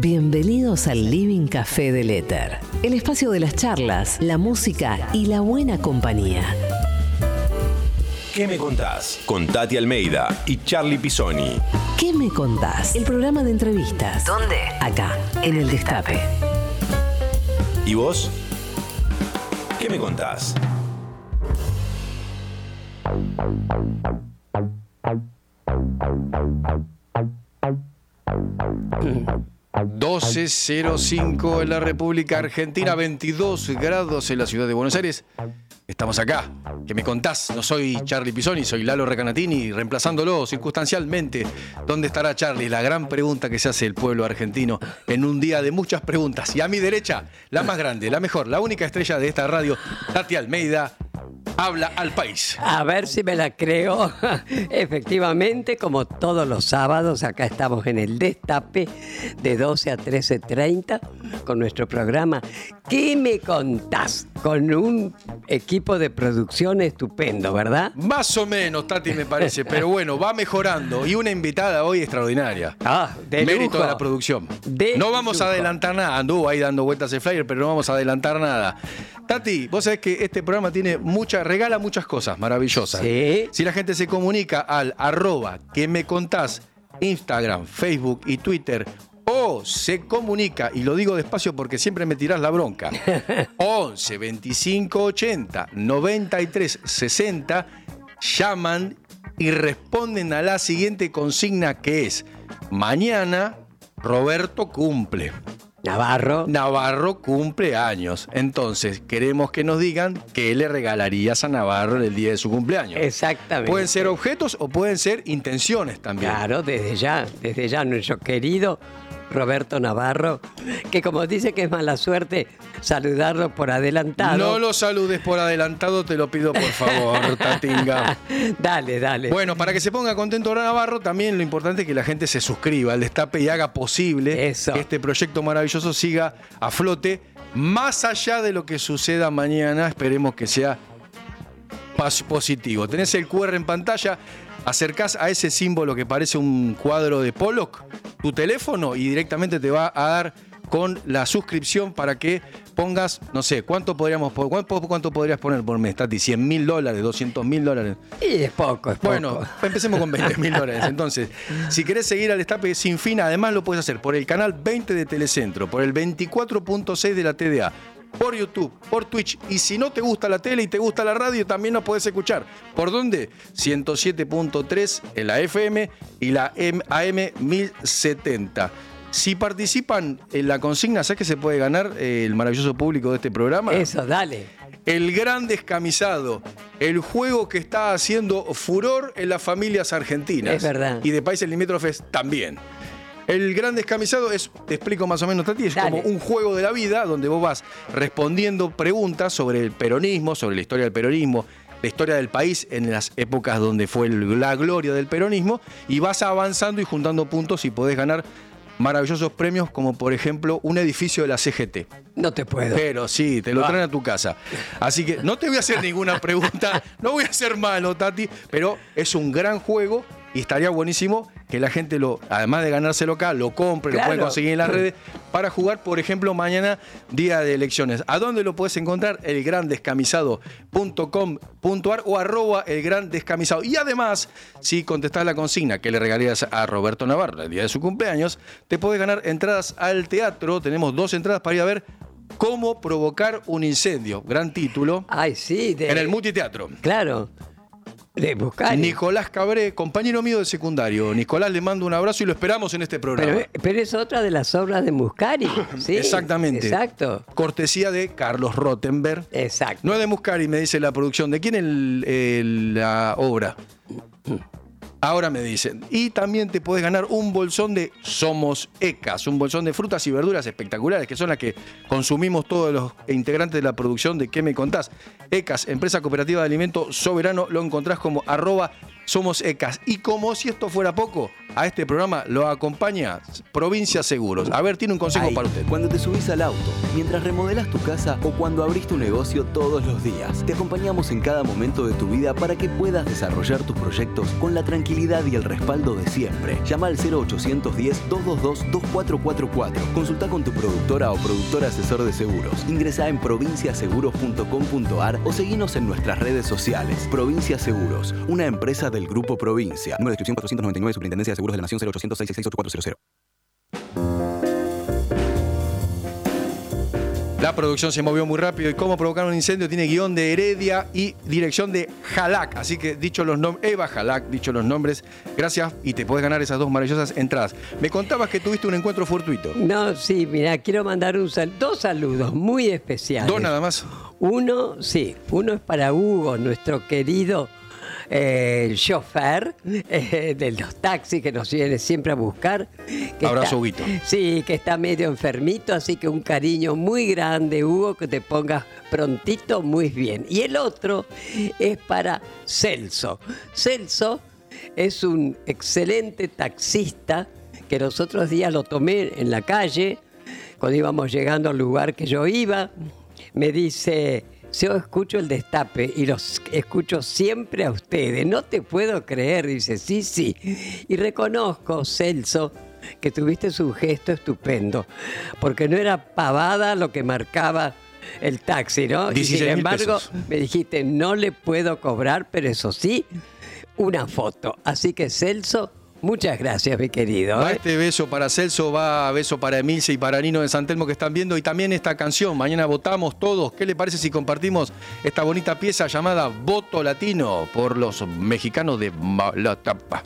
Bienvenidos al Living Café del Éter, el espacio de las charlas, la música y la buena compañía. ¿Qué me contás? Con Tati Almeida y Charlie Pisoni. ¿Qué me contás? El programa de entrevistas. ¿Dónde? Acá, en el Destape. ¿Y vos? ¿Qué me contás? 12.05 en la República Argentina, 22 grados en la ciudad de Buenos Aires. Estamos acá. ¿Qué me contás? No soy Charlie Pisoni, soy Lalo Recanatini, reemplazándolo circunstancialmente. ¿Dónde estará Charlie? La gran pregunta que se hace el pueblo argentino en un día de muchas preguntas. Y a mi derecha, la más grande, la mejor, la única estrella de esta radio, Tati Almeida, habla al país. A ver si me la creo. Efectivamente, como todos los sábados, acá estamos en el Destape de 12 a 13.30 con nuestro programa ¿Qué me contás? Con un equipo de producción estupendo, ¿verdad? Más o menos, Tati, me parece, pero bueno, va mejorando. Y una invitada hoy extraordinaria. Ah, de Mérito lujo. de la producción. De no vamos a adelantar nada. Anduvo ahí dando vueltas el flyer, pero no vamos a adelantar nada. Tati, vos sabés que este programa tiene mucha, regala muchas cosas maravillosas. Sí. Si la gente se comunica al arroba que me contás, Instagram, Facebook y Twitter, o se comunica, y lo digo despacio porque siempre me tirás la bronca, 11 25 80 93 60, llaman y responden a la siguiente consigna que es, mañana Roberto cumple. Navarro. Navarro cumple años. Entonces, queremos que nos digan qué le regalarías a Navarro en el día de su cumpleaños. Exactamente. Pueden ser objetos o pueden ser intenciones también. Claro, desde ya, desde ya nuestro querido Roberto Navarro, que como dice que es mala suerte, saludarlo por adelantado. No lo saludes por adelantado, te lo pido por favor, Tatinga. dale, dale. Bueno, para que se ponga contento Navarro, también lo importante es que la gente se suscriba al destape y haga posible Eso. que este proyecto maravilloso siga a flote. Más allá de lo que suceda mañana, esperemos que sea positivo. Tenés el QR en pantalla, acercás a ese símbolo que parece un cuadro de Pollock, tu teléfono, y directamente te va a dar con la suscripción para que pongas, no sé, ¿cuánto podríamos po- cuánto, cuánto podrías poner por mes, Tati? ¿100 mil dólares? ¿200 mil dólares? y es poco, es poco. Bueno, empecemos con 20 mil dólares. Entonces, si querés seguir al Destape sin fin, además lo puedes hacer por el canal 20 de Telecentro, por el 24.6 de la TDA, por YouTube, por Twitch. Y si no te gusta la tele y te gusta la radio, también nos podés escuchar. ¿Por dónde? 107.3 en la FM y la AM 1070. Si participan en la consigna, ¿sabes que se puede ganar eh, el maravilloso público de este programa? Eso, dale. El Gran Descamisado, el juego que está haciendo furor en las familias argentinas. Es verdad. Y de países limítrofes también. El Gran Descamisado es, te explico más o menos, Tati, es Dale. como un juego de la vida donde vos vas respondiendo preguntas sobre el peronismo, sobre la historia del peronismo, la historia del país en las épocas donde fue la gloria del peronismo, y vas avanzando y juntando puntos y podés ganar maravillosos premios como por ejemplo un edificio de la CGT. No te puedo. Pero sí, te lo Ah. traen a tu casa. Así que no te voy a hacer ninguna pregunta, no voy a ser malo, Tati, pero es un gran juego y estaría buenísimo que la gente lo, además de ganárselo acá, lo compre, lo puede conseguir en las redes para jugar, por ejemplo, mañana, día de elecciones. ¿A dónde lo puedes encontrar? Elgrandescamisado.com.ar o arroba el gran descamisado. Y además, si contestás la consigna que le regalarías a Roberto Navarro el día de su cumpleaños, te puedes ganar entradas al teatro. Tenemos dos entradas para ir a ver Cómo provocar un incendio. Gran título. Ay, sí. De, En el multiteatro. Claro. De buscar. Nicolás Cabré, compañero mío de secundario. Nicolás, le mando un abrazo y lo esperamos en este programa. Pero, pero es otra de las obras de Muscari. Sí, Exactamente. Exacto. Cortesía de Carlos Rottenberg. Exacto. No es de Muscari, me dice la producción. ¿De quién el- la obra? Ahora me dicen. Y también te puedes ganar un bolsón de Somos Ecas, un bolsón de frutas y verduras espectaculares, que son las que consumimos todos los integrantes de la producción de ¿Qué me contás? Ecas, empresa cooperativa de alimentos soberano, lo encontrás como arroba somos ECAS. Y como si esto fuera poco, a este programa lo acompaña Provincia Seguros. A ver, tiene un consejo Ahí, para usted. Cuando te subís al auto, mientras remodelas tu casa o cuando abrís tu negocio todos los días, te acompañamos en cada momento de tu vida para que puedas desarrollar tus proyectos con la tranquilidad y el respaldo de siempre. Llama al 0810-222-2444. Consulta con tu productora o productor asesor de seguros. Ingresa en provinciaseguros.com.ar o seguinos en nuestras redes sociales. Provincia Seguros, una empresa del Grupo Provincia. Número de inscripción 499, Superintendencia de Seguros de la Nación 0800 666 La producción se movió muy rápido y cómo provocar un incendio tiene guion de Heredia y dirección de Jalac. Así que dicho los nombres, Eva Jalac, dicho los nombres, gracias y te puedes ganar esas dos maravillosas entradas. Me contabas que tuviste un encuentro fortuito. No, sí, mira, quiero mandar un sal- dos saludos muy especiales. Dos nada más. Uno, sí, uno es para Hugo, nuestro querido eh, chofer eh, de los taxis que nos viene siempre a buscar. que Abrazo, está- Huguito. Sí, que está medio enfermito, así que un cariño muy grande, Hugo, que te pongas prontito muy bien. Y el otro es para Celso. Celso es un excelente taxista que los otros días lo tomé en la calle, cuando íbamos llegando al lugar que yo iba, me dice, yo escucho el destape y los escucho siempre a ustedes, no te puedo creer, dice, sí, sí. Y reconozco, Celso, que tuviste un gesto estupendo, porque no era pavada lo que marcaba el taxi, ¿no? Y 16 sin embargo, pesos. me dijiste, no le puedo cobrar, pero eso sí, una foto. Así que Celso, muchas gracias, mi querido. Va ¿eh? este beso para Celso, va beso para Emilce y para Nino de San Telmo que están viendo y también esta canción. Mañana votamos todos. ¿Qué le parece si compartimos esta bonita pieza llamada Voto Latino por los mexicanos de Malatapa?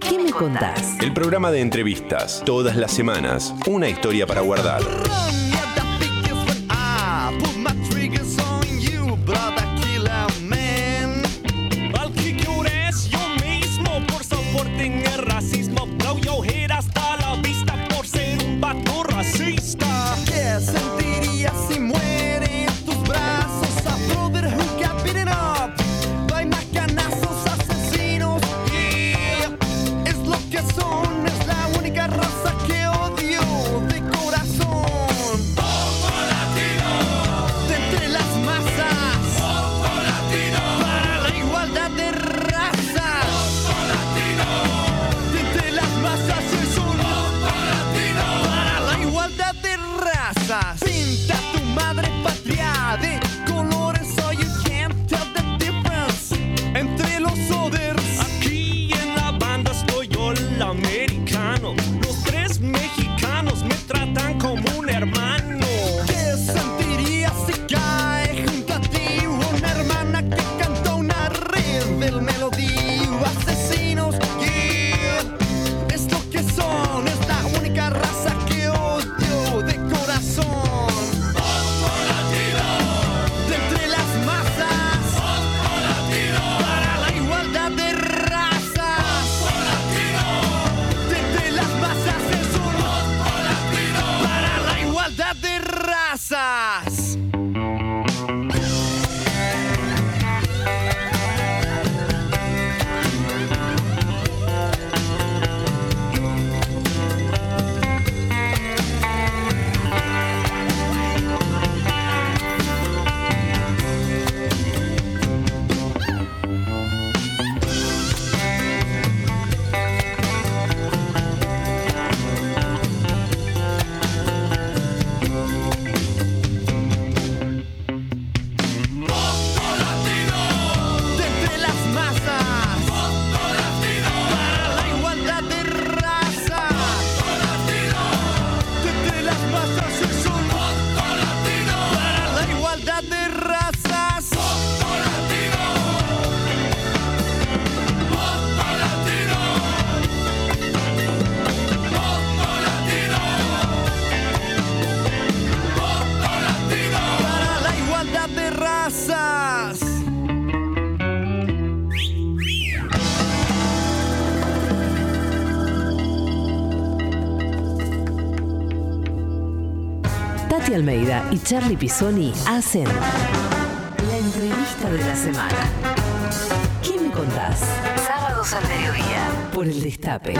¿Qué me contás? El programa de entrevistas, todas las semanas, una historia para guardar. Por soporte en el racismo. Blow your head hasta la vista por ser un vato racista. ¿Qué sentirías si muere Almeida y Charlie Pisoni hacen la entrevista de la semana. ¿Qué me contás? Sábados al mediodía. Por el Destape.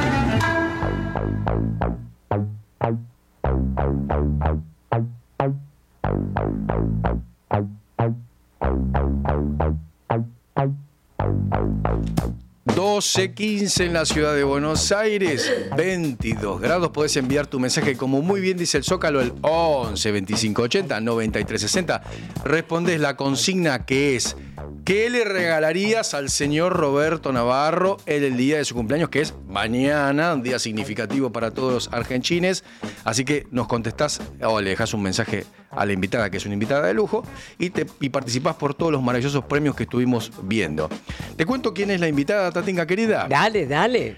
...12, 15 en la ciudad de Buenos Aires, 22 grados. Podés enviar tu mensaje, como muy bien dice el Zócalo, el 11 25 80 93 60. Respondes la consigna que es: ¿Qué le regalarías al señor Roberto Navarro en el día de su cumpleaños, que es mañana, un día significativo para todos los argentines? Así que nos contestás o le dejas un mensaje a la invitada, que es una invitada de lujo, y, te, y participás por todos los maravillosos premios que estuvimos viendo. Te cuento quién es la invitada, Tatinga querida. Dale, dale.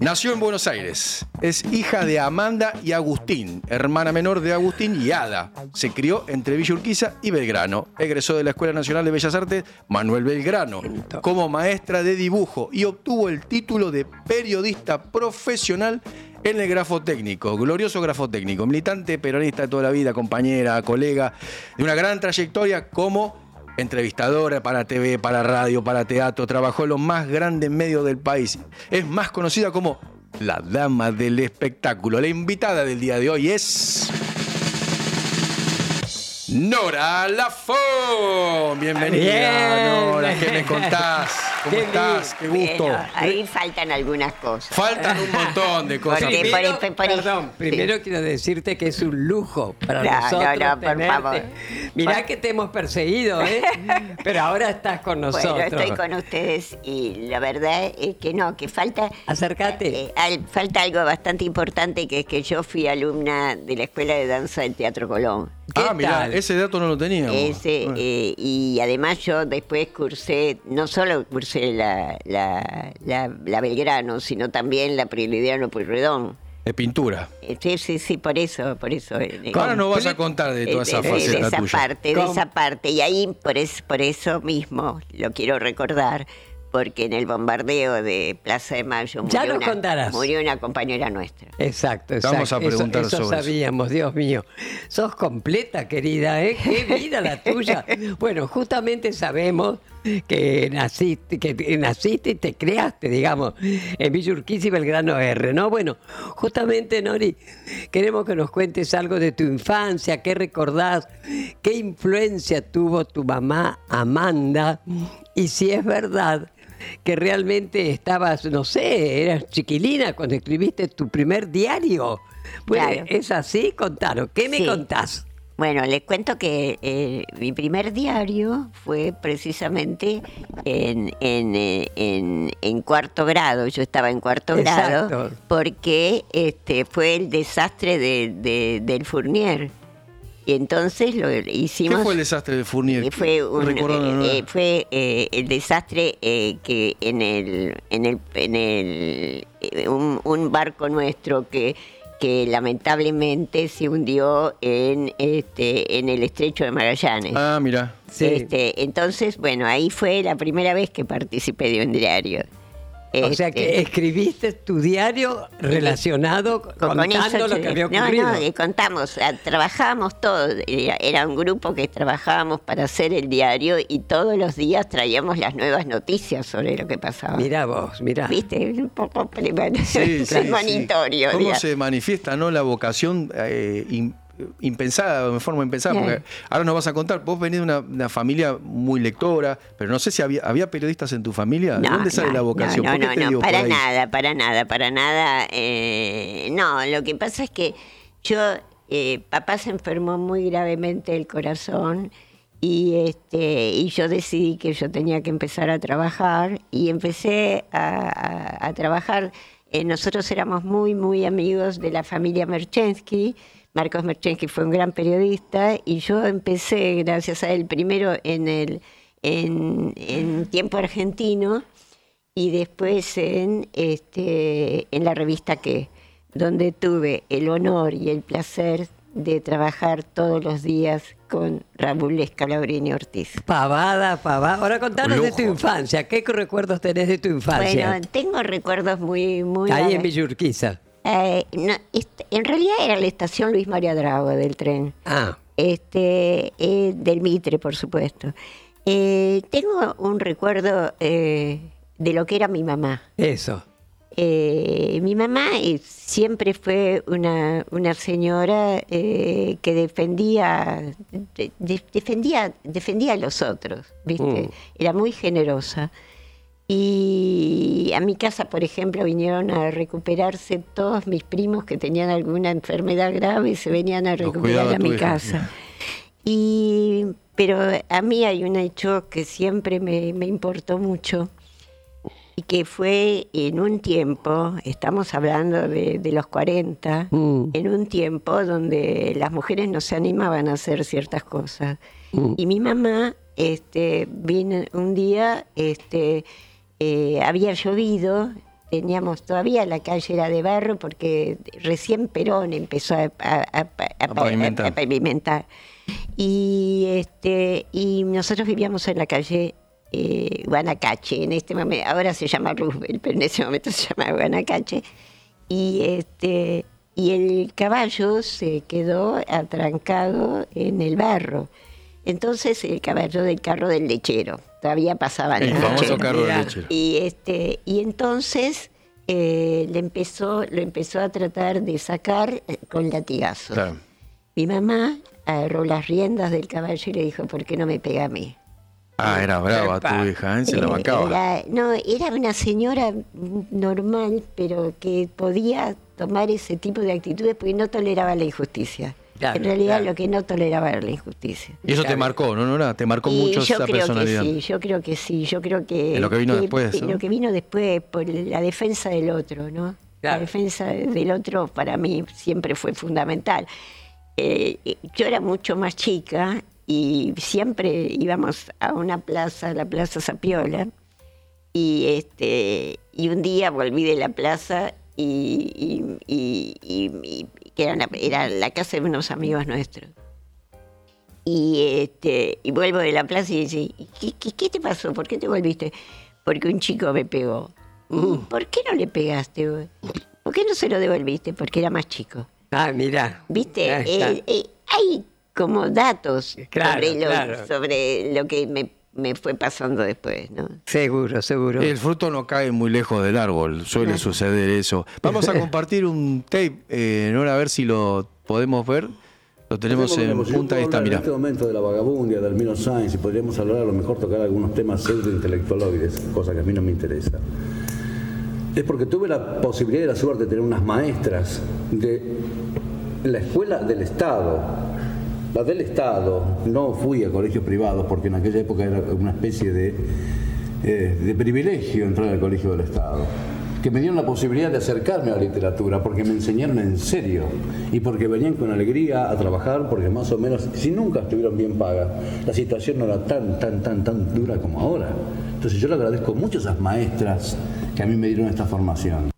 Nació en Buenos Aires. Es hija de Amanda y Agustín, hermana menor de Agustín y Ada. Se crió entre Villa Urquiza y Belgrano. Egresó de la Escuela Nacional de Bellas Artes Manuel Belgrano como maestra de dibujo y obtuvo el título de periodista profesional en el grafotécnico, glorioso grafotécnico, militante peronista de toda la vida, compañera, colega, de una gran trayectoria como entrevistadora para TV, para radio, para teatro, trabajó en los más grandes medios del país. Es más conocida como la dama del espectáculo. La invitada del día de hoy es... Nora Lafón. Bienvenida, Bien. Nora. ¿Qué me contás? ¿Cómo Qué estás? Qué gusto. Bueno, ahí faltan algunas cosas. Faltan un montón de cosas. Porque- Primero, por- por- perdón, primero quiero decirte que es un lujo para No, nosotros no, no, por tenerte. favor. Mirá Por- que te hemos perseguido, ¿eh? Pero ahora estás con nosotros. Bueno, estoy con ustedes y la verdad es que no, que falta... Acércate. eh, al- falta algo bastante importante que es que yo fui alumna de la Escuela de Danza del Teatro Colón. ¿Qué Ah, mira, ese dato no lo. Ese, Bueno. eh, y además yo después cursé, no solo cursé la, la, la, la Belgrano, sino también la Prilidiano Pueyrredón. De pintura. Eh, Sí, sí, sí, por eso, por eso. eh, Ahora eh, nos vas a contar de toda esa faceta de esa tuya. parte, de esa parte. Y ahí, por, es, por eso mismo, lo quiero recordar, porque en el bombardeo de Plaza de Mayo Ya murió, nos una, contarás. murió una compañera nuestra. Exacto, exacto. Vamos a preguntar eso, eso sobre eso. sabíamos, Dios mío. Sos completa, querida, ¿eh? Qué vida la tuya. Bueno, justamente sabemos que naciste, que naciste y te creaste, digamos, en Villa Urquiza y Belgrano R, ¿no? Bueno, justamente, Nori, queremos que nos cuentes algo de tu infancia, qué recordás, qué influencia tuvo tu mamá Amanda, y si es verdad que realmente estabas, no sé, eras chiquilina cuando escribiste tu primer diario. Pues, Claro. ¿Es así? Contanos. ¿Qué me Sí. contás? Bueno, les cuento que eh, mi primer diario fue precisamente en, en, eh, en- en cuarto grado. Yo estaba en cuarto Exacto. grado porque este, fue el desastre de, de- del Fournier. Y entonces lo ¿Qué hicimos. fue el desastre de Fournier? Eh, fue un, eh, Nora. eh, fue eh, el desastre eh, que en el en el en el un, un barco nuestro que que lamentablemente se hundió en este en el estrecho de Magallanes. Ah, mira. Sí. Este, entonces, bueno, ahí fue la primera vez que participé de un diario. O sea que Este, escribiste tu diario relacionado con- con contando eso, lo que había no, ocurrido. No, eh, contamos, trabajábamos todos, era, era un grupo que trabajábamos para hacer el diario y todos los días traíamos las nuevas noticias sobre lo que pasaba. Mirá vos, mirá. ¿Viste? Un poco Sí, sí, sí. ¿Cómo digamos. se manifiesta no la vocación eh, in- impensada, de forma impensada? Claro. Porque ahora nos vas a contar, vos venís de una, una familia muy lectora, pero no sé si había, había periodistas en tu familia. ¿De No, dónde sale no, la vocación? No, ¿Por qué no, no, por para nada, para nada, para nada. eh, no, lo que pasa es que yo, eh, papá se enfermó muy gravemente del corazón y este y yo decidí que yo tenía que empezar a trabajar y empecé a, a- a trabajar. Eh, nosotros éramos muy, muy amigos de la familia Merchensky. Marcos Merchensky fue un gran periodista y yo empecé, gracias a él, primero en el en, en Tiempo Argentino y después en, este, en la revista Que, donde tuve el honor y el placer de trabajar todos los días con Raúl Escalabrini Ortiz. Pavada, pavada. Ahora contanos de tu infancia. ¿Qué recuerdos tenés de tu infancia? Bueno, tengo recuerdos muy... muy Ahí en Villa Urquiza. Eh, no, est- en realidad era la estación Luis María Drago del tren. Ah, este, eh, del Mitre, por supuesto. Eh, tengo un recuerdo de lo que era mi mamá. Eso. Eh, mi mamá siempre fue una, una señora que defendía, de- de- defendía, defendía a los otros, ¿viste? Mm. Era muy generosa. Y a mi casa, por ejemplo, vinieron a recuperarse todos mis primos que tenían alguna enfermedad grave y se venían a recuperar a mi hija. casa. Y, pero a mí hay un hecho que siempre me, me importó mucho y que fue en un tiempo, estamos hablando de, de los 40, Mm. en un tiempo donde las mujeres no se animaban a hacer ciertas cosas. Mm. Y mi mamá este, vino un día, este, eh, había llovido, teníamos todavía la calle era de barro porque recién Perón empezó a, a- a- a- pavimentar. pavimentar. Y, este, y nosotros vivíamos en la calle eh, Guanacache, en este momento, ahora se llama Roosevelt, pero en ese momento se llama Guanacache. Y, este, y el caballo se quedó atrancado en el barro. Entonces el caballo del carro del lechero, todavía pasaban El famoso carro de lechero. Y este y entonces eh, le empezó lo empezó a tratar de sacar eh, con latigazos. Claro. Mi mamá agarró las riendas del caballo y le dijo, ¿por qué no me pega a mí? Ah, era brava tu hija, ¿eh? se la bancaba. era- no, era una señora normal, pero que podía tomar ese tipo de actitudes porque no toleraba la injusticia. Claro, en realidad claro. lo que no toleraba era la injusticia. Y eso te marcó, ¿no, Nora? Te marcó Y mucho yo esa creo personalidad. que sí, yo creo que sí, yo creo que... En lo que vino después, ¿no? Lo que vino después, por la defensa del otro, ¿no? La defensa del otro para mí siempre fue fundamental. Eh, yo era mucho más chica y siempre íbamos a una plaza, la Plaza Zapiola, y, este, y un día volví de la plaza y, y- y- y- y- que era, una- era la casa de unos amigos nuestros. Y, este, y vuelvo de la plaza y dice, ¿qué, qué, qué te pasó? ¿Por qué te volviste? Porque un chico me pegó. Mm. ¿Por qué no le pegaste? vos? ¿Por qué no se lo devolviste? Porque era más chico. Ah, mira. ¿Viste? Eh, eh, hay como datos Claro, sobre, lo, claro. sobre lo que me, me fue pasando después, ¿no? Seguro, seguro. El fruto no cae muy lejos del árbol, suele suceder eso. Vamos a compartir un tape, eh, Nora, a ver si lo podemos ver. Lo tenemos en punta, yo está, mirá. En este momento de la vagabundia, del Mino Science, y podríamos hablar a lo mejor tocar algunos temas pseudo-intelectualoides, cosa que a mí no me interesa. Es porque tuve la posibilidad y la suerte de tener unas maestras de la escuela del Estado. La del Estado, no fui a colegios privados porque en aquella época era una especie de, eh, de privilegio entrar al colegio del Estado. Que me dieron la posibilidad de acercarme a la literatura porque me enseñaron en serio y porque venían con alegría a trabajar porque más o menos, si nunca estuvieron bien pagas, la situación no era tan, tan, tan, tan dura como ahora. Entonces yo le agradezco mucho a esas maestras que a mí me dieron esta formación.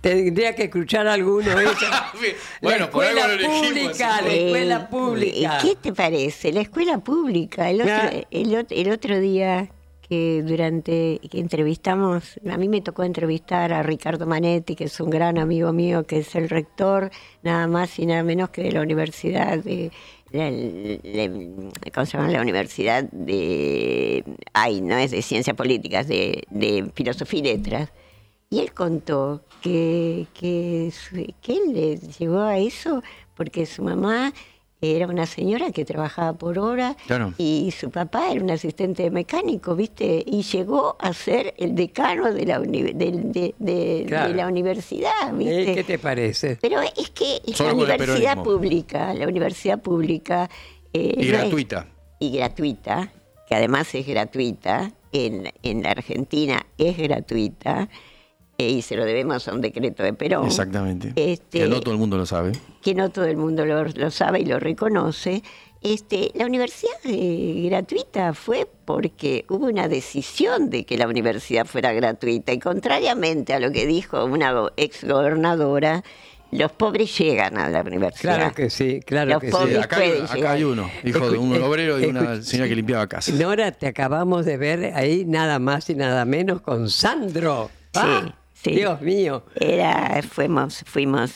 Tendría que escuchar alguno de ellos. Bueno, la por algo escuela lo elegimos, pública, la Eh, escuela pública. ¿Qué te parece? La escuela pública. El otro, Ah. el el otro día que durante que entrevistamos, a mí me tocó entrevistar a Ricardo Manetti, que es un gran amigo mío, que es el rector, nada más y nada menos que de la Universidad de... la- la- ¿Cómo se llama? La Universidad de... Ay, no es de Ciencias Políticas, de, de Filosofía y Letras. Y él contó que, que, él le llegó a eso porque su mamá era una señora que trabajaba por hora Claro. y su papá era un asistente mecánico, ¿viste? Y llegó a ser el decano de la, uni- del- de, de- Claro. de la universidad, Eh, ¿viste? ¿Qué te parece? Pero es que la universidad pública, la universidad pública... eh, Y no es- gratuita. y gratuita, que además es gratuita, en, en la Argentina es gratuita, y se lo debemos a un decreto de Perón. Exactamente. Este, Que no todo el mundo lo sabe. que no todo el mundo lo, lo sabe y lo reconoce. Este, la universidad eh, gratuita fue porque hubo una decisión de que la universidad fuera gratuita y contrariamente a lo que dijo una go- ex gobernadora, los pobres llegan a la universidad. Claro que sí, claro Los que pobres sí. acá, hay, pueden acá llegar. hay uno, hijo de un obrero y una señora que limpiaba casa. Nora, te acabamos de ver ahí nada más y nada menos con Sandro. Ah, sí. Dios mío. Era, fuimos, fuimos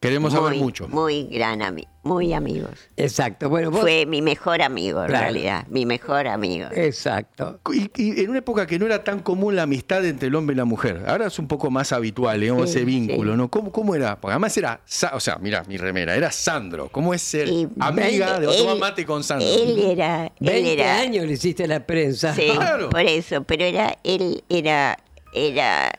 Queremos saber mucho. Muy gran amigo, muy amigos. Exacto. Bueno, vos. Fue mi mejor amigo, en Claro. realidad. Mi mejor amigo. Exacto. Y, y en una época que no era tan común la amistad entre el hombre y la mujer. Ahora es un poco más habitual, digamos, Sí, ese vínculo, sí. ¿no? ¿Cómo, ¿Cómo era? Porque además era, o sea, mira, mi remera, era Sandro. ¿Cómo es ser Y amiga de él- tomar mate con Sandro? Él era. Él 20 era años le hiciste la prensa. Sí, Claro. por eso, pero era, él era, era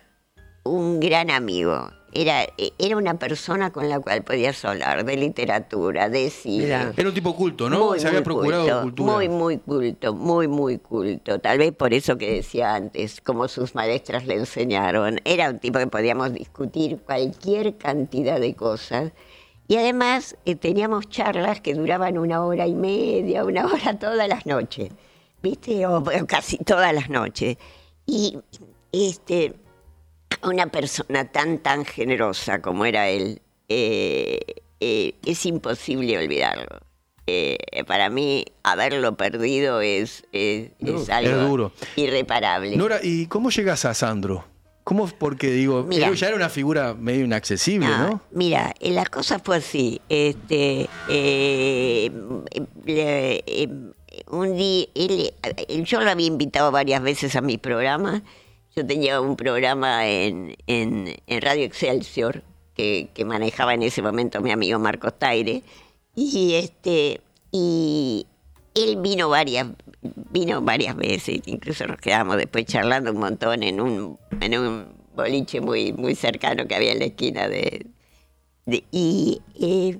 un gran amigo. Era, era una persona con la cual podías hablar de literatura, de cine. Mirá. Era un tipo culto, ¿no? Muy, Se había procurado culto, cultura. Muy, muy culto, muy, muy culto. Tal vez por eso que decía antes, como sus maestras le enseñaron. Era un tipo que podíamos discutir cualquier cantidad de cosas. Y además eh, teníamos charlas que duraban una hora y media, una hora todas las noches. ¿Viste? O, o casi todas las noches. Y este, una persona tan, tan generosa como era él, eh, eh, es imposible olvidarlo. Eh, para mí, haberlo perdido es, es, es algo duro. irreparable. Nora, ¿y cómo llegas a Sandro? ¿Cómo? Porque digo, Mira. él ya era una figura medio inaccesible, No, ¿no? Mira, la cosa fue así. Este, eh, eh, un día, él, yo lo había invitado varias veces a mi programa. Yo tenía un programa en, en, Radio Excelsior que, que manejaba en ese momento mi amigo Marcos Taire. Y este, y él vino varias, vino varias veces, incluso nos quedamos después charlando un montón en un, en un boliche muy, muy cercano que había en la esquina de. eh,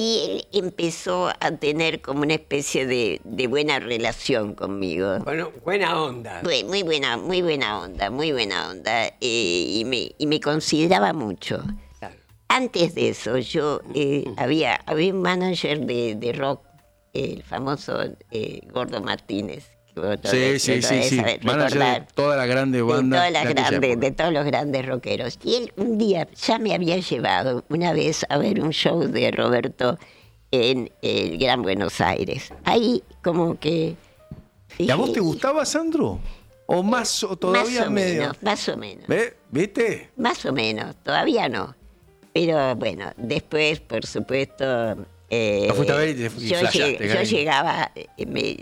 y él empezó a tener como una especie de, de buena relación conmigo. Bueno, buena onda. Muy, muy buena, muy buena onda, muy buena onda. eh, y, me, y me consideraba mucho. Claro. Antes de eso, yo eh, había, había un manager de, de rock, el famoso eh, Gordo Martínez. Sí, sí, sí, sí. de todas las grandes De bandas. todas las de aquella grandes, época. de todos los grandes rockeros. Y él un día ya me había llevado una vez a ver un show de Roberto en el Gran Buenos Aires. Ahí como que... ¿Y a vos dije, te gustaba Sandro? ¿O más, o todavía más o medio? menos, más o menos. ¿Ve? ¿Viste? Más o menos, todavía no. Pero bueno, después, por supuesto. Eh, Lo fuiste a ver y te- y yo, flasheaste, llegué- yo llegaba, eh, me-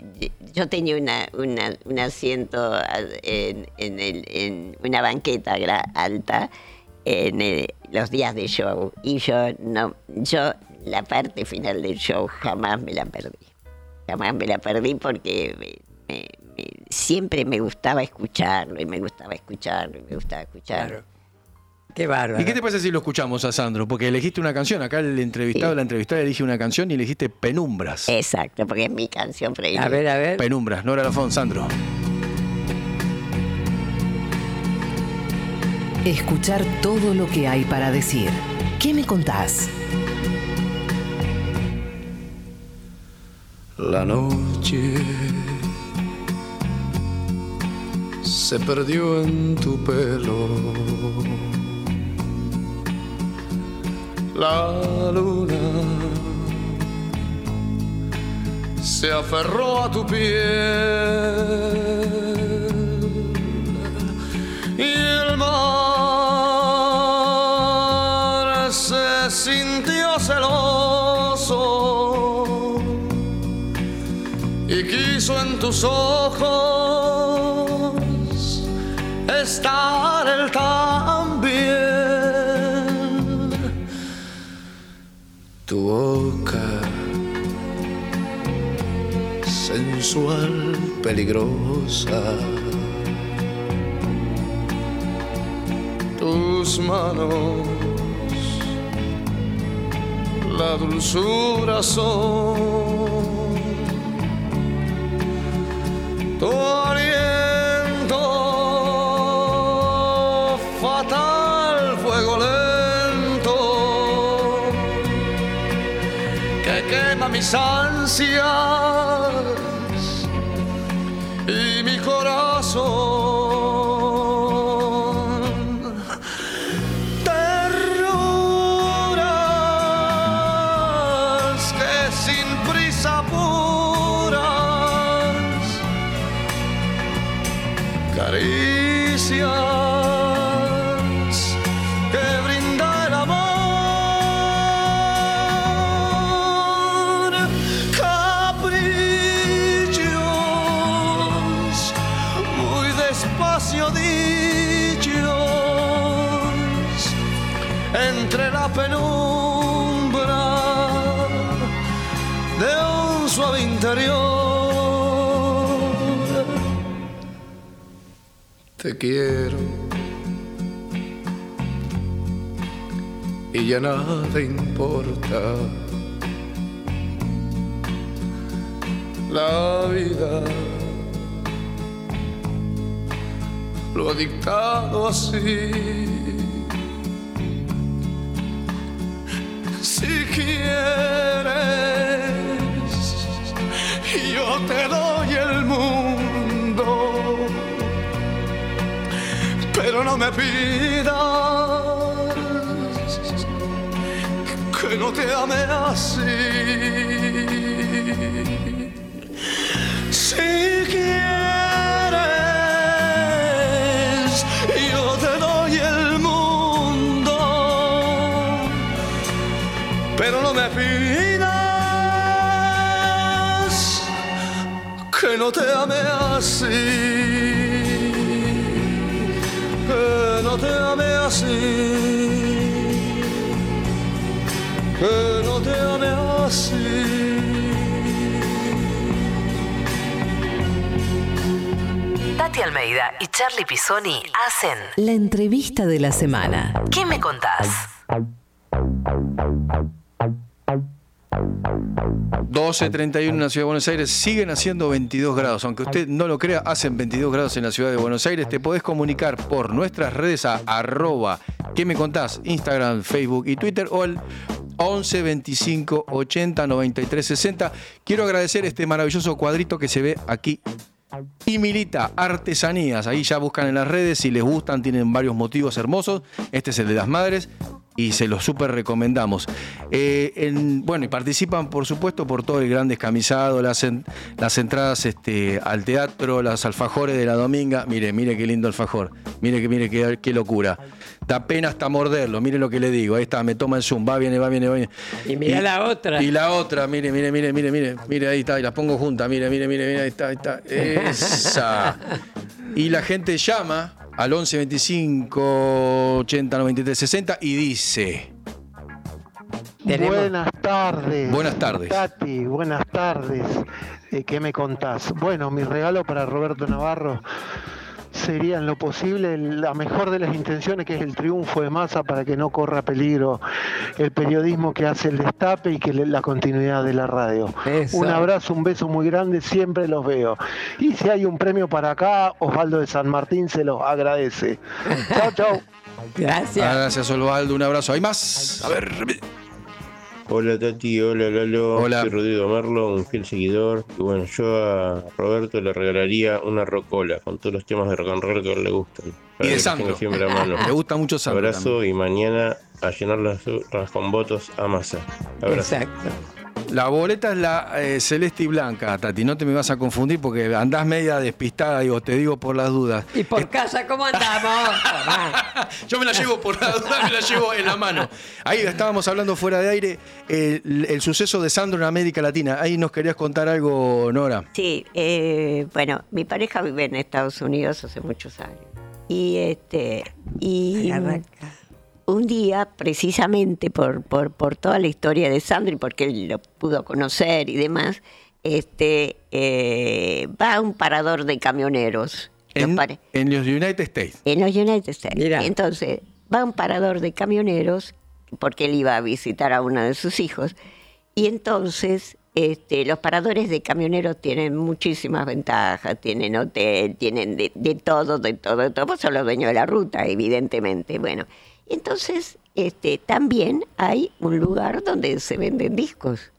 yo tenía una, una- un asiento a- en, en el- en una banqueta alta en el- los días de show y yo no, yo la parte final del show jamás me la perdí, jamás me la perdí porque me- me- me- siempre me gustaba escucharlo y me gustaba escucharlo y me gustaba escucharlo. Claro. Qué bárbaro. ¿Y qué te parece si lo escuchamos a Sandro? Porque elegiste una canción. Acá el entrevistado, Sí. la entrevistada elige una canción y elegiste Penumbras. Exacto, porque es mi canción predileta. A ver, a ver. Penumbras, Nora Lafont, Sandro. Escuchar todo lo que hay para decir. ¿Qué me contás? La noche se perdió en tu pelo. La luna. Se aferró a tu piel. Y el mar se sintió celoso. Y quiso en tus ojos estar él también. Tu boca sensual, peligrosa. Tus manos, la dulzura son tu aliento mis ansias y mi corazón terruras que sin prisa apuras. Caricias Te quiero y ya nada importa. La vida lo ha dictado así. Si quieres, yo te doy el mundo, no me pidas que no te ame así. Si quieres, yo te doy el mundo, pero no me pidas que no te ame así, Almeida y Charlie Pisoni hacen la entrevista de la semana. ¿Qué me contás? 12.31 en la ciudad de Buenos Aires, siguen haciendo 22 grados. Aunque usted no lo crea, hacen 22 grados en la ciudad de Buenos Aires. Te podés comunicar por nuestras redes a arroba, ¿qué me contás? Instagram, Facebook y Twitter o al 11 25 80 93 60. Quiero agradecer este maravilloso cuadrito que se ve aquí. Y Milita Artesanías, ahí ya buscan en las redes, si les gustan, tienen varios motivos hermosos. Este es el de las madres y se los súper recomendamos. Eh, en- bueno, y participan, por supuesto, por todo el gran descamisado, las, en- las entradas este, al teatro, las alfajores de la dominga. Mire, mire qué lindo alfajor. Mire, mire qué locura. Da pena hasta morderlo, mire lo que le digo. Ahí está, me toma el zoom, va, viene, va, viene, va, viene. Y mira la otra. Y la otra, mire, mire, mire, mire, mire, mire, ahí está, y las pongo juntas, mire, mire, mire, mire, ahí está, ahí está. Esa. Y la gente llama al 11 25 80 93 60 y dice. Tenemos- Buenas tardes. Buenas tardes. Tati, buenas tardes. Eh, ¿Qué me contás? Bueno, mi regalo para Roberto Navarro sería en lo posible la mejor de las intenciones, que es el triunfo de masa para que no corra peligro el periodismo que hace el destape y que le- la continuidad de la radio. Eso. Un abrazo, un beso muy grande, siempre los veo. Y si hay un premio para acá, Osvaldo de San Martín se los agradece. Chao, chao. Gracias. Ah, Gracias, Osvaldo, un abrazo. ¿Hay más? A ver. Hola Tati, hola Lalo, Hola. soy Rodrigo Merlo, un fiel seguidor. Y bueno, yo a Roberto le regalaría una rocola con todos los temas de rock and roll que a él le gustan. Y de Sandro. siempre a mano. Me gusta mucho Sandro. Abrazo y mañana a llenar las urnas con votos a masa. Abrazo. Exacto. La boleta es la eh, celeste y blanca, Tati. No te me vas a confundir porque andás media despistada, digo, te digo por las dudas. ¿Y por casa cómo andamos? Yo me la llevo por la duda, me la llevo en la mano. Ahí estábamos hablando fuera de aire el, el suceso de Sandro en América Latina. Ahí nos querías contar algo, Nora. Sí, eh, bueno, mi pareja vive en Estados Unidos hace muchos años. Y este y un día, precisamente por, por, por toda la historia de Sandro y porque él lo pudo conocer y demás, este eh, va a un parador de camioneros. En, pare- en los United States. en los United States. Mira. Entonces, va a un parador de camioneros, porque él iba a visitar a uno de sus hijos, y entonces este, los paradores de camioneros tienen muchísimas ventajas, tienen hotel, tienen de, de todo, de todo, de todo, pues son los dueños de la ruta, evidentemente. Bueno, entonces este, también hay un lugar donde se venden discos.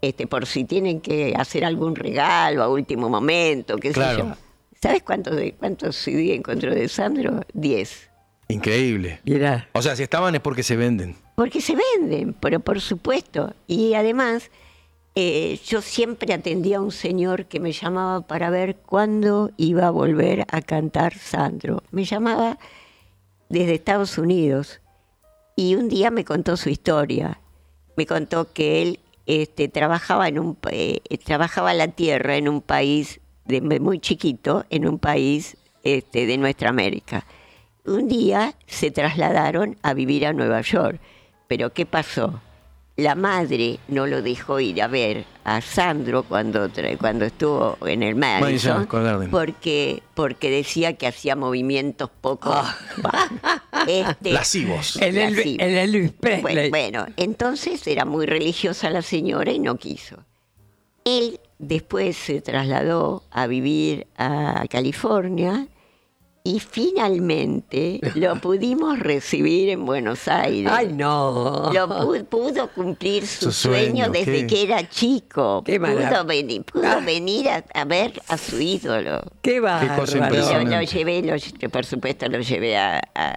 Este, por si tienen que hacer algún regalo a último momento, qué sé yo. ¿Sabes cuántos, de, cuántos CD encontró de Sandro? Diez. Increíble. O sea, si estaban es porque se venden. Porque se venden, pero por supuesto. Y además, eh, yo siempre atendía a un señor que me llamaba para ver cuándo iba a volver a cantar Sandro. Me llamaba desde Estados Unidos y un día me contó su historia. Me contó que él este, trabajaba en un eh, trabajaba la tierra en un país muy chiquito, en un país este, de nuestra América. un día se trasladaron a vivir a Nueva York. Pero ¿qué pasó? La madre no lo dejó ir a ver a Sandro cuando, cuando estuvo en el Madison, Madison porque, porque decía que hacía movimientos poco este, Lascivos. El lascivos. el Presley. Bueno, bueno, entonces era muy religiosa la señora y no quiso. Él después se trasladó a vivir a California y finalmente lo pudimos recibir en Buenos Aires. Ay, no. Lo pu- pudo cumplir su, Su sueño, sueño, desde qué- que era chico. Qué pudo maravilla. venir, pudo venir a, a ver a su ídolo. Qué Y lo, lo llevé, lo por supuesto lo llevé a, a-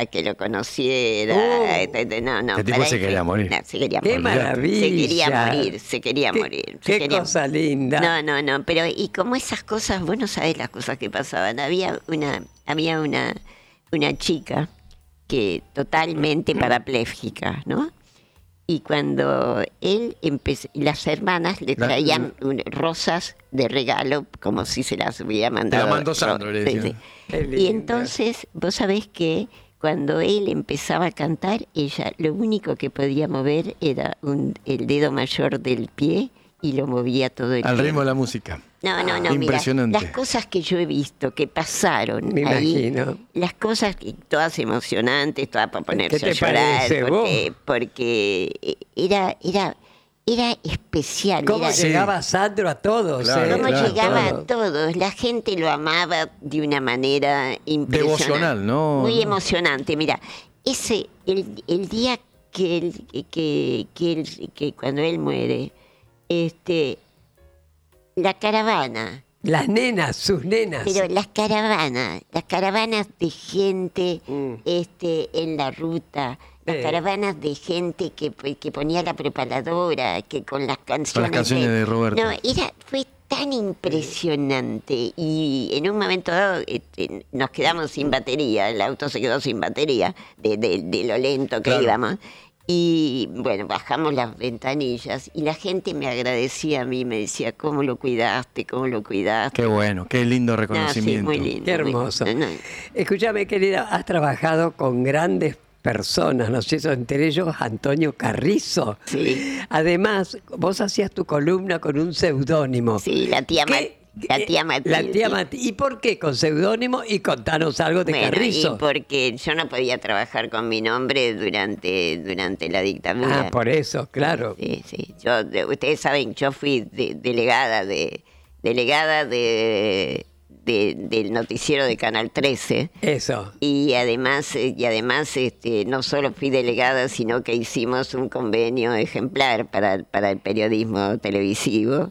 a- que lo conociera. Oh. Este, No, no, Este tipo para se quería morir. no, se quería Qué morir. maravilla. Se quería morir, se quería Qué- morir. se Qué quería- cosa linda. no, no, no, pero y como esas cosas, vos no sabés las cosas que pasaban. Había una, había una, una chica que totalmente parapléjica, ¿no? Y cuando él empezó, las hermanas le La- traían un- rosas de regalo, como si se las hubiera mandado. mandó Sandro, le Sí, decían. sí. Qué Y entonces, vos sabés que cuando él empezaba a cantar, ella lo único que podía mover era un- el dedo mayor del pie y lo movía todo el Al tiempo. ritmo de la música. No, no, no, mira, Impresionante. las cosas que yo he visto que pasaron Me ahí, imagino. las cosas todas emocionantes, todas para ponerse te a llorar, parece, vos? porque, porque era, era, era especial. ¿Cómo era- llegaba Sandro a todos? Claro, eh? cómo claro, llegaba Todo. a todos, la gente lo amaba de una manera impresionante. Devocional, ¿no? Muy emocionante. Mira, ese, el, el día que, él, que, que, él- que cuando él muere, este, la caravana, Las nenas, sus nenas. pero las caravanas, las caravanas de gente Mm. este, en la ruta, las Eh. caravanas de gente que, que ponía la preparadora, que con las canciones, canciones de Roberto. No, era, fue tan impresionante y en un momento dado este, nos quedamos sin batería, el auto se quedó sin batería de, de- de lo lento que Claro. íbamos. Y bueno, bajamos las ventanillas y la gente me agradecía a mí, me decía, ¿cómo lo cuidaste? ¿Cómo lo cuidaste? Qué bueno, qué lindo No, sí, reconocimiento. muy lindo. Qué muy- hermoso. no, no. Escúchame, querida, has trabajado con grandes personas, ¿no es cierto? Entre ellos Antonio Carrizo. Sí. Además, vos hacías tu columna con un seudónimo. Sí, la tía, Ma- ¿Qué? La Eh, tía La tía Matilde. ¿Y por qué con seudónimo? Y contanos algo de Bueno, Carrizo. y porque yo no podía trabajar con mi nombre durante, durante la dictadura. Ah, por eso, claro. Sí, sí. Yo, de- ustedes saben, yo fui de- delegada de delegada de, de- del noticiero de Canal 13 Eso. y además eh, y además este, no solo fui delegada, sino que hicimos un convenio ejemplar para, para el periodismo televisivo.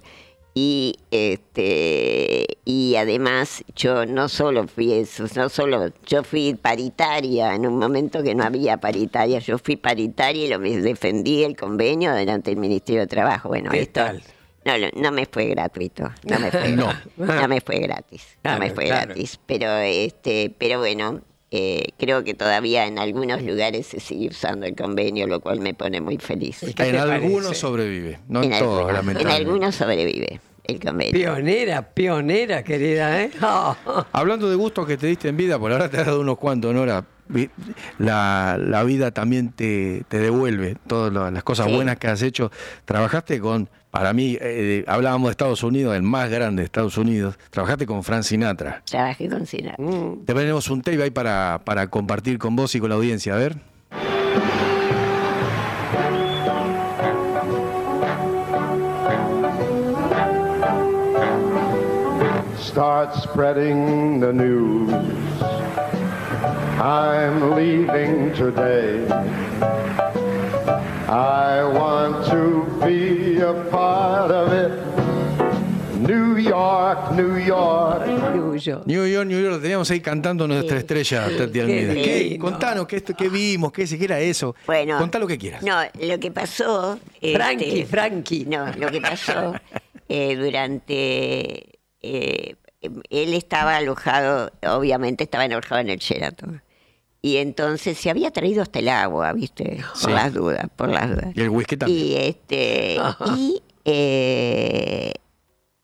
Y este y además yo no solo fui eso, no solo yo fui paritaria en un momento que no había paritaria, yo fui paritaria y lo defendí el convenio delante del Ministerio de Trabajo. Bueno, ¿Qué esto tal? no, no, no me fue gratuito, no me fue, No. no me fue gratis, Claro, no me fue claro. gratis, pero este, pero bueno, eh, creo que todavía en algunos lugares se sigue usando el convenio, lo cual me pone muy feliz. ¿Y qué En algunos parece? sobrevive, no en, en, todos, algunos, en lamentablemente. algunos sobrevive el convenio. Pionera, pionera, querida, ¿eh? Oh. Hablando de gustos que te diste en vida, por ahora te has dado unos cuantos, Nora. La, la vida también te, te devuelve todas las cosas Sí. buenas que has hecho. Trabajaste con, para mí, eh, hablábamos de Estados Unidos, el más grande de Estados Unidos. Trabajaste con Frank Sinatra. Trabajé con Sinatra. Mm. Te tenemos un tape ahí para, para compartir con vos y con la audiencia. A ver. Start spreading the news. I'm leaving today. I want to be a part of it. New York, New York. Tuyo. New York, New York, lo teníamos ahí cantando nuestra estrella, Tati Almeida. qué. Contanos, ¿qué, esto, ¿qué vimos? ¿Qué, qué era eso? Bueno. Contá lo que quieras. No, lo que pasó. Frankie, este, Frankie. No, lo que pasó eh, durante. eh, él estaba alojado, obviamente estaba alojado en el Sheraton. Y entonces se había traído hasta el agua, ¿viste? Sí. Por las dudas, por las dudas. Y el whisky también. Y este. Y. eh,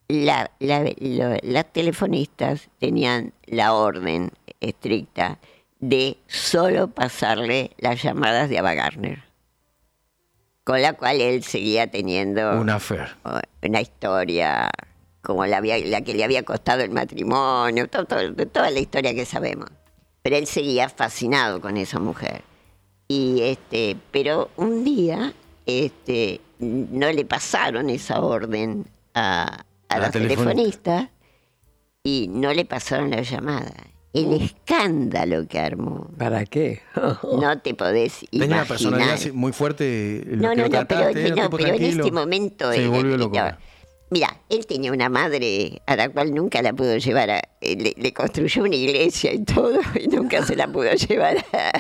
la- la- lo- las telefonistas tenían la orden estricta de solo pasarle las llamadas de Ava Gardner. Con la cual él seguía teniendo Una affair. una historia como la, había- la que le había costado el matrimonio, to- to- toda la historia que sabemos. Pero él seguía fascinado con esa mujer. Y este, pero un día este, no le pasaron esa orden a, a A la telefonista. y no le pasaron la llamada. El escándalo que armó. ¿Para qué? No te podés Tenía una imaginar. personalidad muy fuerte. lo No, que no, no, pero, no, pero en este momento... Se volvió loco. Mira, él tenía una madre a la cual nunca la pudo llevar a... eh, Le, le construyó una iglesia y todo y nunca se la pudo llevar a...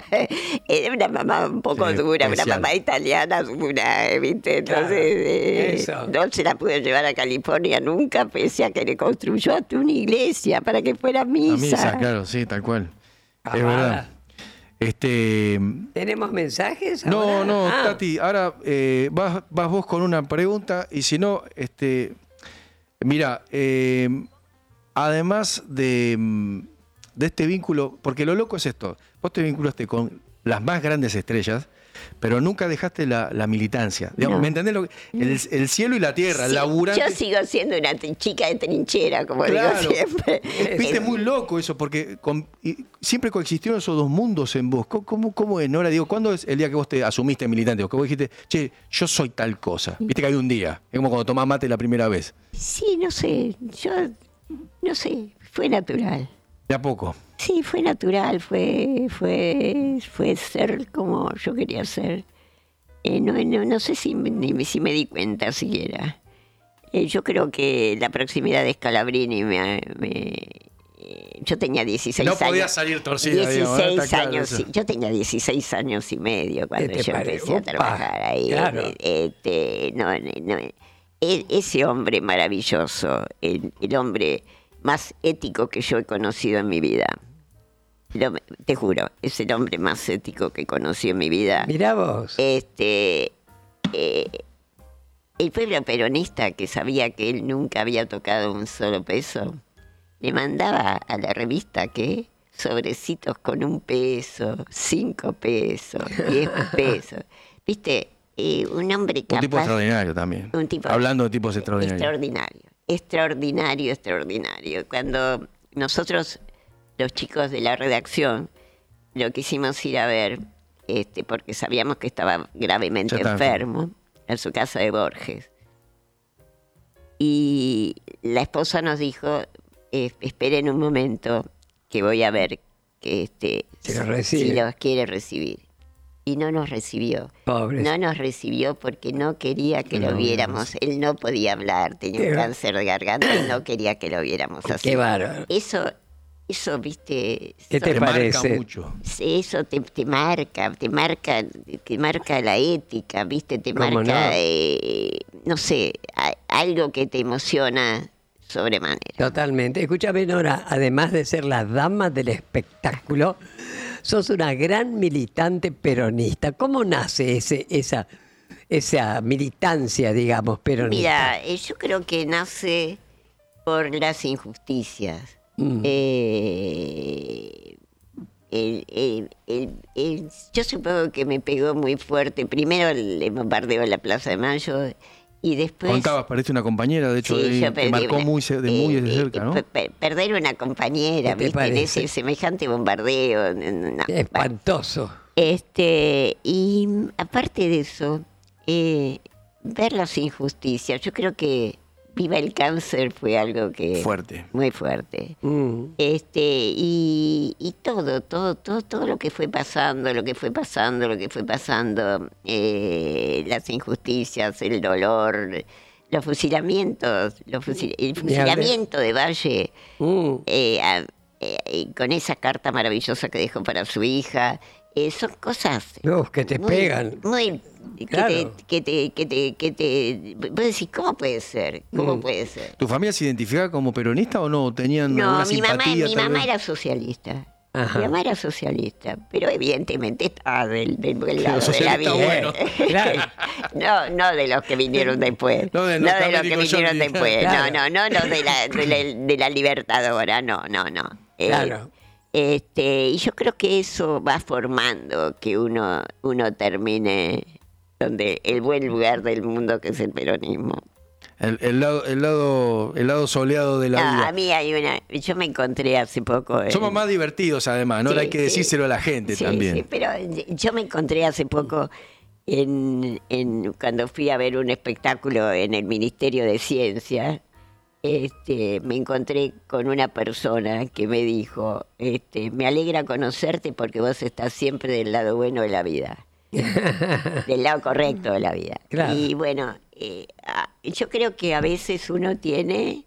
Era una mamá un poco Sí, dura, una mamá italiana dura, eh, ¿viste? Entonces Claro, eh, no se la pudo llevar a California nunca, pese a que le construyó hasta una iglesia para que fuera A misa. misa, claro, sí, tal cual. Es Amada. verdad. Este. ¿Tenemos mensajes? No, ahora? no, Ah, Tati, ahora eh, vas, vas vos con una pregunta y si no, este, mira, eh, además de, mm, de este vínculo, porque lo loco es esto, vos te vinculaste con las más grandes estrellas, pero nunca dejaste la, la militancia. Digamos, No. ¿Me entendés? Lo que- el, el cielo y la tierra, Sí, laburante. Yo sigo siendo una chica de trinchera, como Claro. digo siempre. Viste, muy loco eso, porque con- y siempre coexistieron esos dos mundos en vos. ¿Cómo, cómo, cómo es? Nora? Digo, ¿cuándo es el día que vos te asumiste militante? O que vos dijiste, che, yo soy tal cosa. Viste que hay un día. Es como cuando tomás mate la primera vez. Sí, no sé, yo no sé, fue natural. De a poco. Sí, fue natural, fue, fue, fue ser como yo quería ser. Eh, no, no, no sé si, me- ni si me di cuenta siquiera. Eh, yo creo que la proximidad de Scalabrini me... me- eh, yo tenía 16 No años. podía salir torcida, 16 digamos, ¿no? Claro años, yo tenía 16 años y medio cuando ¿Qué te yo pare- empecé a trabajar ahí. claro. Este, no, no, e- ese hombre maravilloso, el, el hombre más ético que yo he conocido en mi vida. Lo- te juro, es el hombre más ético que conocí en mi vida. Mirá vos. Este, eh, el pueblo peronista que sabía que él nunca había tocado un solo peso, le mandaba a la revista que sobrecitos con un peso, cinco pesos, diez pesos. Viste, Eh, un hombre Un capaz. tipo extraordinario también. Un tipo Hablando de tipos extraordinarios. Extraordinario, extraordinario, extraordinario. Cuando nosotros, los chicos de la redacción, lo quisimos ir a ver, este, porque sabíamos que estaba gravemente enfermo, en su casa de Borges. Y la esposa nos dijo, eh, esperen un momento, que voy a ver que este, si los quiere recibir. Y no nos recibió. Pobres. No nos recibió porque no quería que lo No, viéramos. Él no podía hablar, tenía Qué un cáncer de garganta y no quería que lo viéramos así. Qué bárbaro. Eso, eso, viste. ¿Qué te eso- parece? Sí, Eso te, te marca, te marca, te marca la ética, viste, te ¿Cómo marca, no? eh, no sé, a- algo que te emociona sobremanera. Totalmente. Escúchame, Nora, además de ser la dama del espectáculo, sos una gran militante peronista. ¿Cómo nace ese, esa, esa militancia, digamos, peronista? Mira, eh, yo creo que nace por las injusticias. Mm. Eh, el- el- el- el- yo supongo que me pegó muy fuerte. Primero el bombardeo en la Plaza de Mayo y después... Contabas, parece una compañera, de hecho, Sí, de- yo te perdí marcó una- muy, de muy eh, de eh, cerca, ¿no? pe- perder una compañera, ¿Qué te ¿viste? En parece? ese semejante bombardeo. no, no, no. Espantoso. Este, y aparte de eso, eh, ver las injusticias. Yo creo que Viva el Cáncer fue algo que... Fuerte. Muy fuerte. Mm. Este, y, y todo, todo, todo, todo lo que fue pasando, lo que fue pasando, lo que fue pasando, eh, las injusticias, el dolor, los fusilamientos, los fusil- el fusilamiento de Valle, Mm. eh, a- eh, y con esa carta maravillosa que dejó para su hija, eh, son cosas Uf, que te muy- pegan. muy que, Claro. te, que te, que te, que te, vos decís, ¿cómo puede ser? ¿Cómo Mm. puede ser? ¿Tu familia se identificaba como peronista o no? ¿Tenían No, alguna mi mamá, mi mamá vez? era socialista. Ajá. Mi mamá era socialista, pero evidentemente estaba del, del buen lado de la vida. bueno. Claro. no, no de los que vinieron después. No de no de los que vinieron después. Claro. No, no, no, no de la, de la, de la libertadora, no, no, no. Eh, Claro. Este, y yo creo que eso va formando que uno, uno termine donde el buen lugar del mundo que es el peronismo. El, el lado, el, lado, el lado soleado de la No, vida. a mí hay una, yo me encontré hace poco. en- Somos más divertidos además, ¿no? Sí, Hay que sí. decírselo a la gente Sí, también. sí, pero yo me encontré hace poco en, en- cuando fui a ver un espectáculo en el Ministerio de Ciencia. Este, me encontré con una persona que me dijo, este, me alegra conocerte porque vos estás siempre del lado bueno de la vida, del lado correcto de la vida. Claro. Y bueno, eh, a- yo creo que a veces uno tiene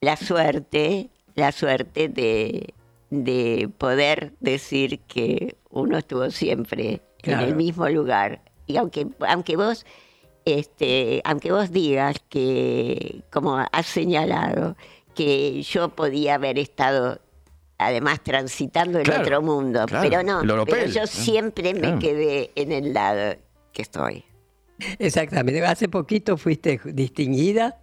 la suerte, la suerte de, de poder decir que uno estuvo siempre en el mismo lugar. Y aunque, aunque vos, este, aunque vos digas que, como has señalado, que yo podía haber estado además transitando el Claro, otro mundo, claro, pero no, el pero yo siempre me Claro. quedé en el lado que estoy. Exactamente. Hace poquito fuiste distinguida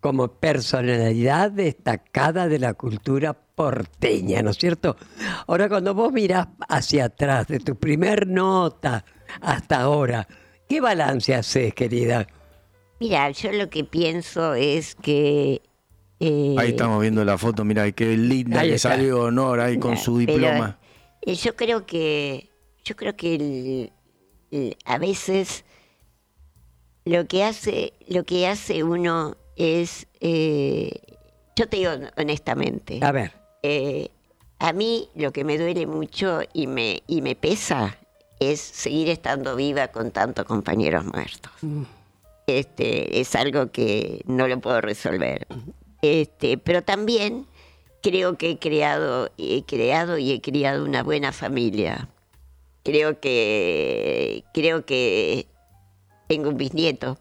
como personalidad destacada de la cultura porteña, ¿no es cierto? Ahora, cuando vos mirás hacia atrás, de tu primer nota hasta ahora, ¿qué balance haces, querida? Mira, yo lo que pienso es que... eh, Ahí estamos viendo la foto, mira, qué linda que salió honor ahí con su Pero, diploma. eh, yo creo que yo creo que el- el- a veces lo que hace lo que hace uno es eh, yo te digo honestamente A ver, eh, a mí lo que me duele mucho y me y me pesa es seguir estando viva con tantos compañeros muertos. Este es algo que no lo puedo resolver. Este pero también creo que he creado he creado y he criado una buena familia. Creo que creo que tengo un bisnieto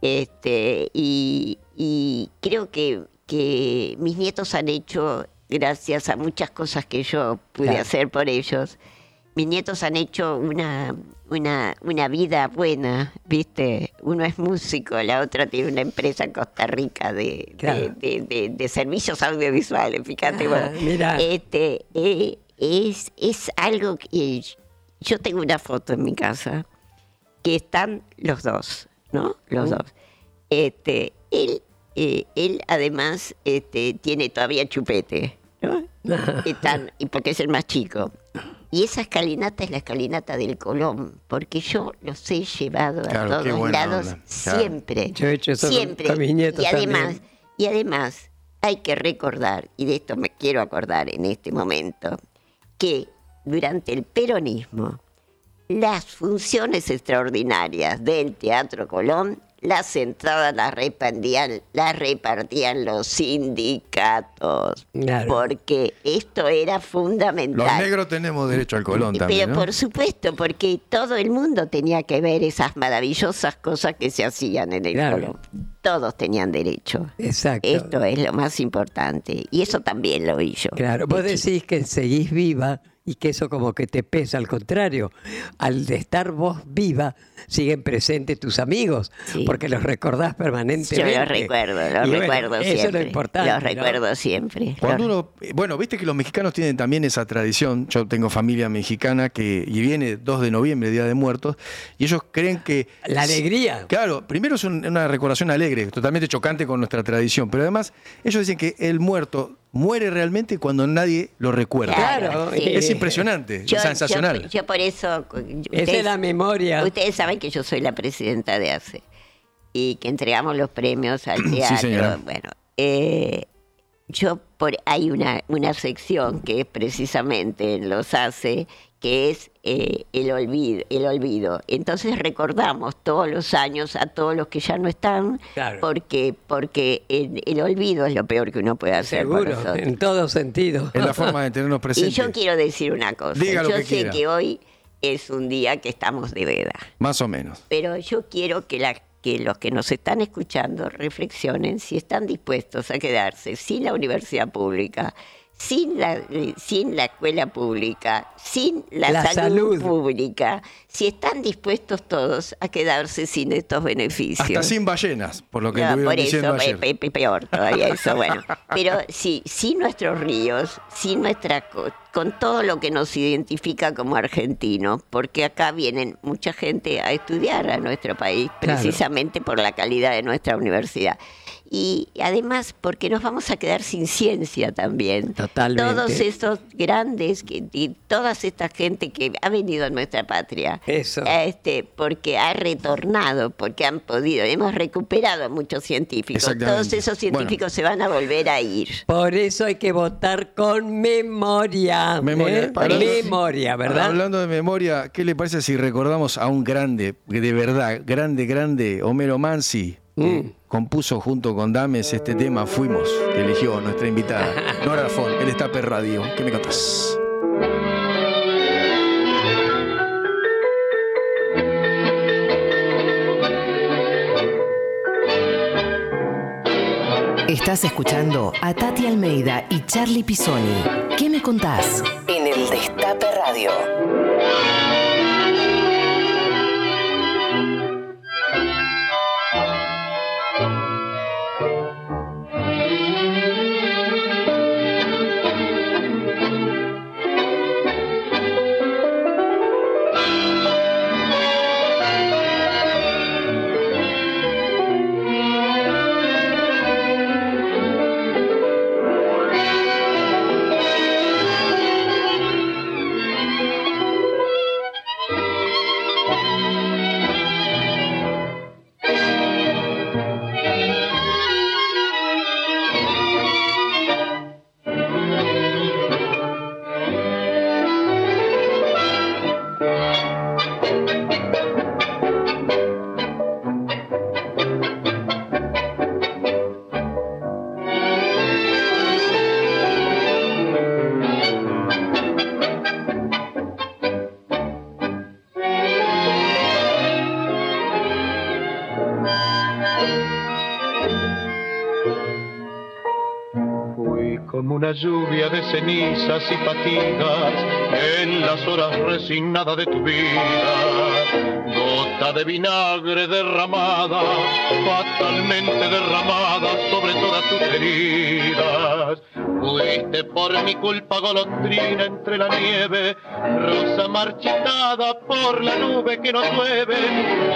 este y, y creo que, que mis nietos han hecho gracias a muchas cosas que yo pude Claro. hacer por ellos mis nietos han hecho una, una, una vida buena, ¿viste? Uno es músico, la otra tiene una empresa en Costa Rica de, de- Claro. de, de- de servicios audiovisuales, fíjate. Ah, bueno. mira. Este, eh, es, es algo que yo tengo una foto en mi casa que están los dos, ¿no? Los dos. Este, él, eh, él además este, tiene todavía chupete, ¿no? Están, porque es el más chico. Y esa escalinata es la escalinata del Colón, porque yo los he llevado a Claro, todos lados onda. Claro. siempre. Yo he hecho eso con- siempre. con mis nietos y además, también. y además hay que recordar, y de esto me quiero acordar en este momento, que durante el peronismo las funciones extraordinarias del Teatro Colón, las entradas las repartían, las repartían los sindicatos, Claro. porque esto era Los fundamental. negros tenemos derecho al colón también, Pero ¿no? por supuesto, porque todo el mundo tenía que ver esas maravillosas cosas que se hacían en el Claro. Colón. Todos tenían derecho. exacto. Esto es lo más importante. Y eso también lo vi yo. Claro, vos decís que seguís viva y que eso como que te pesa, al contrario, al de estar vos viva, siguen presentes tus amigos, Sí. porque los recordás Yo permanentemente. los recuerdo, los bueno, recuerdo Eso siempre. es lo importante. Los ¿no? recuerdo siempre. Cuando uno, bueno, viste que los mexicanos tienen también esa tradición. Yo tengo familia mexicana que y viene 2 de noviembre, Día de Muertos, y ellos creen que La alegría. Claro, primero es un- una recordación alegre, totalmente chocante con nuestra tradición, pero además ellos dicen que el muerto muere realmente cuando nadie lo recuerda. Claro, sí. Es impresionante, Yo- es sensacional. Yo, yo por eso. Esa es la memoria. Ustedes saben que yo soy la presidenta de ACE y que entregamos los premios al Sí, teatro. señora. Bueno, eh, yo por hay una, una sección que es precisamente en los ACE que es eh, el olvido, el olvido. Entonces recordamos todos los años a todos los que ya no están, Claro. porque porque el, el olvido es lo peor que uno puede hacer Seguro, en todo sentido. Es la forma de tenernos Y presentes. yo quiero decir una cosa. Diga lo yo que sé quiera. que hoy es un día que estamos de veda, Más o menos. pero yo quiero que, la, que los que nos están escuchando reflexionen si están dispuestos a quedarse sin la universidad pública, sin la, eh, sin la escuela pública, sin la, La salud, salud. pública, si están dispuestos todos a quedarse sin estos beneficios. Hasta sin ballenas, por lo que No, por diciendo eso, ayer. pe- pe- peor todavía eso, bueno. Pero sí, sin nuestros ríos, sin nuestra, co- con todo lo que nos identifica como argentinos, porque acá vienen mucha gente a estudiar a nuestro país, Claro. precisamente por la calidad de nuestra universidad. Y además porque nos vamos a quedar sin ciencia también. Totalmente. Todos esos grandes, que, y toda esta gente que ha venido a nuestra patria, Eso. este, porque ha retornado, porque han podido, hemos recuperado a muchos científicos. Todos esos científicos se van a volver a ir. Por eso hay que votar con memoria. Memoria. ¿eh? Hablando- Memoria, ¿verdad? Hablando de memoria, ¿qué le parece si recordamos a un grande, de verdad, grande, grande, Homero Mansi? Que Mm. compuso junto con Dames este tema Fuimos, que eligió nuestra invitada, Nora Arfón, el Estape Radio. ¿Qué me contás? Estás escuchando a Tati Almeida y Charlie Pisoni. ¿Qué me contás? En el Destape Radio. Cenizas y fatigas en las horas resignadas de tu vida. Gota de vinagre derramada, fatalmente derramada sobre todas tus heridas. Fuiste por mi culpa golondrina entre la nieve, rosa marchitada por la nube que nos llueve.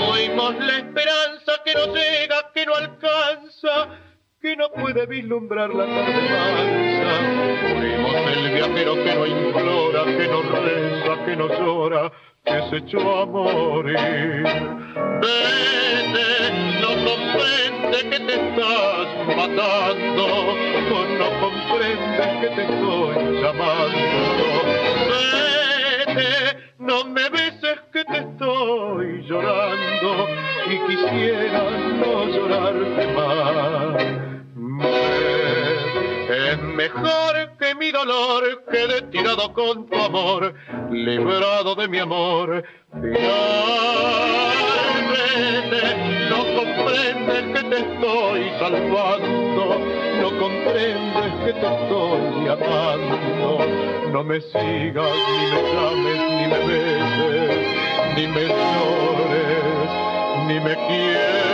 Fuimos la esperanza que no llega, que no alcanza que no puede vislumbrar la tarde mansa. Fuimos el viajero que no implora, que no reza, que no llora, que se echó a morir. Vete, no comprende que te estás matando, o no comprendes que te estoy llamando. Vete, no me beses que te estoy llorando y quisiera no llorarte más. Es mejor que mi dolor quede tirado con tu amor, librado de mi amor. No comprendes que te estoy salvando, no comprendes que te estoy amando. No me sigas, ni me llames, ni me beses, ni me llores, ni me quieras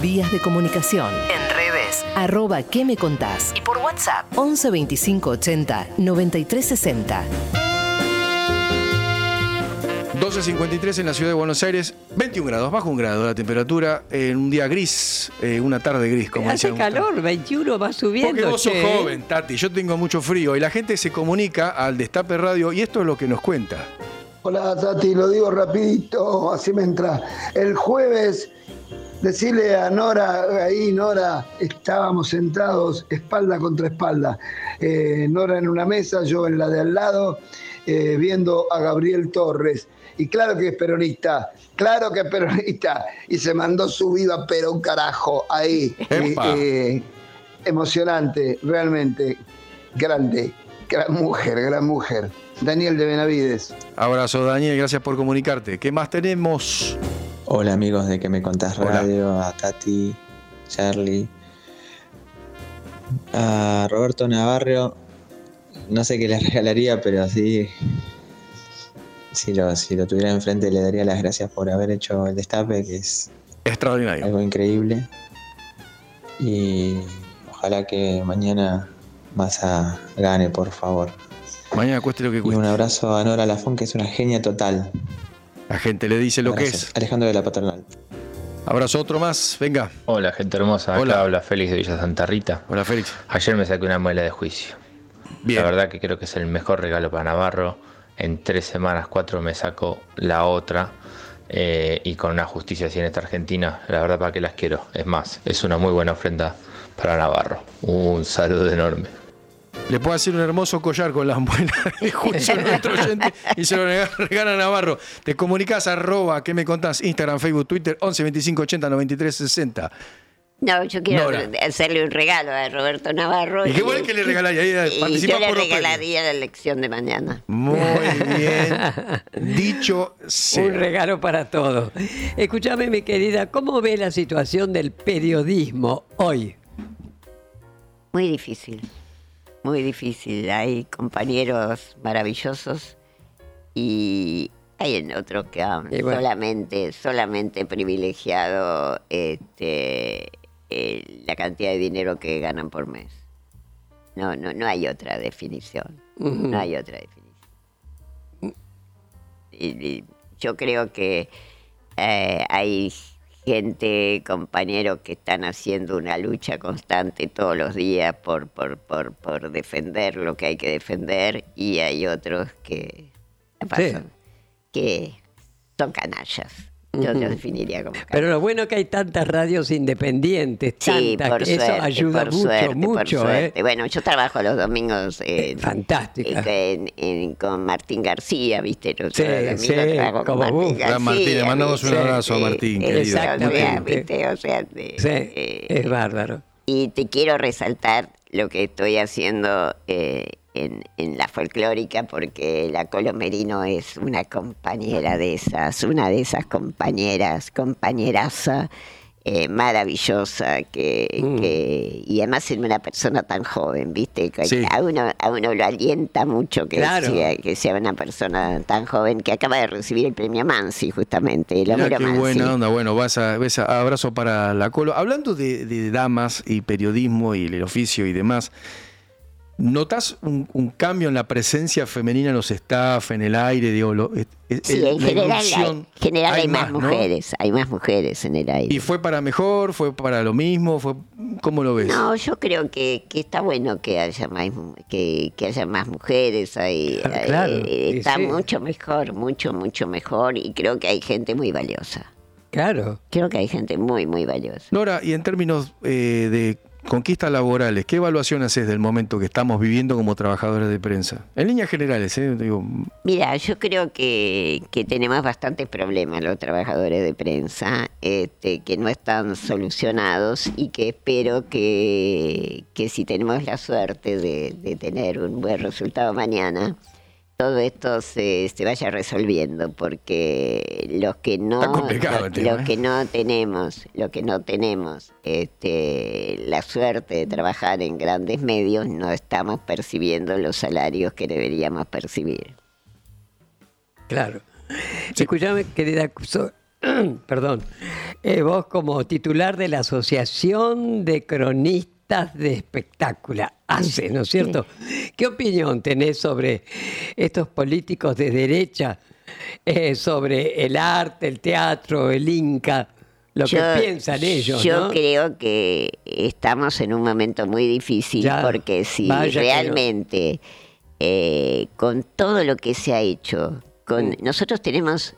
Vías de comunicación. En redes. Arroba ¿Qué me contás? Y por WhatsApp. 11 25 80 93 60. 12.53 en la ciudad de Buenos Aires, 21 grados, bajo un grado la temperatura, en un día gris, eh, una tarde gris, como Hace decían calor, 21 va subiendo. Porque vos sos che. joven, Tati, yo tengo mucho frío y la gente se comunica al Destape Radio y esto es lo que nos cuenta. Hola Tati, lo digo rapidito, así me entra. El jueves Decirle a Nora, ahí Nora, estábamos sentados espalda contra espalda. Eh, Nora en una mesa, yo en la de al lado, eh, viendo a Gabriel Torres. Y claro que es peronista, claro que es peronista. Y se mandó su vida, pero un carajo ahí. Eh, emocionante, realmente. Grande, gran mujer, gran mujer. Daniel de Benavides. Abrazo, Daniel, gracias por comunicarte. ¿Qué más tenemos? Hola amigos de Que Me Contás Hola. Radio, a Tati, Charlie, a Roberto Navarro, no sé qué le regalaría, pero así, si lo, si lo tuviera enfrente le daría las gracias por haber hecho el destape, que es Extraordinario. algo increíble. Y ojalá que mañana Massa gane, por favor. Mañana cueste lo que Y cueste. un abrazo a Nora Lafón, que es una genia total. La gente le dice lo que es. Alejandro de la Paternal. Abrazo otro más, venga. Hola, gente hermosa. Acá Hola. habla Félix de Villa Santa Rita. Hola, Félix. Ayer me saqué una muela de juicio. Bien. La verdad que creo que es el mejor regalo para Navarro. En tres semanas, cuatro, me saco la otra. Eh, y con una justicia así en esta Argentina, la verdad para que las quiero. Es más, es una muy buena ofrenda para Navarro. Un saludo enorme. Le puedo hacer un hermoso collar con las muelas de juicio a nuestro oyente y se lo rega- regala a Navarro. Te comunicas arroba, ¿qué me contás? Instagram, Facebook, Twitter, 11 25 80 93 60. No, yo quiero Nora. hacerle un regalo a Roberto Navarro. ¿Y qué bueno que le regalaría? Y yo le regalaría la elección de mañana. Muy bien. Dicho sea. Un regalo para todos. Escúchame, mi querida, ¿cómo ve la situación del periodismo hoy? Muy difícil, muy difícil. Hay compañeros maravillosos y hay en otros que han bueno. solamente, solamente privilegiado este, eh, la cantidad de dinero que ganan por mes. No, no, no hay otra definición. No hay otra definición. Y- y yo creo que eh, hay gente, compañeros que están haciendo una lucha constante todos los días por, por, por, por defender lo que hay que defender y hay otros que, pasan, que son canallas. Yo los definiría como Pero lo bueno es que hay tantas radios independientes, Sí, tantas, por que eso suerte, ayuda por mucho, suerte, por mucho, ¿eh? suerte. Bueno, yo trabajo los domingos eh, Fantástica. en- en- con Martín García, ¿viste? Yo Sí, los domingos sí, trabajo con como Martín vos. García, Gran Martín, le mandamos un abrazo a Martín, Eh, querido. o sea, Exactamente. ¿viste? O sea, de- Sí, eh, es bárbaro. y te quiero resaltar lo que estoy haciendo eh, en, en la folclórica, porque la Colo Merino es una compañera de esas, una de esas compañeras, compañeraza eh, maravillosa, que, Mm. que- y además es una persona tan joven, ¿viste? Sí. A, uno, a uno lo alienta mucho que, Claro. sea, que sea una persona tan joven que acaba de recibir el premio Mansi, justamente, el qué buena onda. Bueno, vas a, ves a- abrazo para la colo. Hablando de, de damas y periodismo y el oficio y demás, ¿notas un, un cambio en la presencia femenina en los staff, en el aire? Digo, lo- es- Sí, la en general, hay, general hay, más, mujeres, hay más mujeres en el aire. ¿Y fue para mejor? ¿Fue para lo mismo? Fue, ¿Cómo lo ves? No, yo creo que, que está bueno que haya más que, que haya más mujeres ahí. Ah, claro, eh, está sí. mucho mejor, mucho, mucho mejor y creo que hay gente muy valiosa. Claro. Creo que hay gente muy, muy valiosa. Nora, y en términos eh, de conquistas laborales, ¿qué evaluación haces del momento que estamos viviendo como trabajadores de prensa? En líneas generales, ¿eh? Digo, Mira, yo creo que, que tenemos bastantes problemas los trabajadores de prensa este, que no están solucionados y que espero que, que si tenemos la suerte de, de tener un buen resultado mañana, todo esto se, se vaya resolviendo porque los que no tema, los ¿eh? que no tenemos lo que no tenemos este, la suerte de trabajar en grandes medios no estamos percibiendo los salarios que deberíamos percibir Claro. Escúchame, querida, so- perdón, eh, vos como titular de la Asociación de Cronistas de Espectácula, ACE, ¿no es cierto? ¿Qué opinión tenés sobre estos políticos de derecha, eh, sobre el arte, el teatro, el Inca, lo Yo- que piensan ellos, Yo ¿no? creo que estamos en un momento muy difícil Ya, porque si no. realmente eh, con todo lo que se ha hecho, con, nosotros tenemos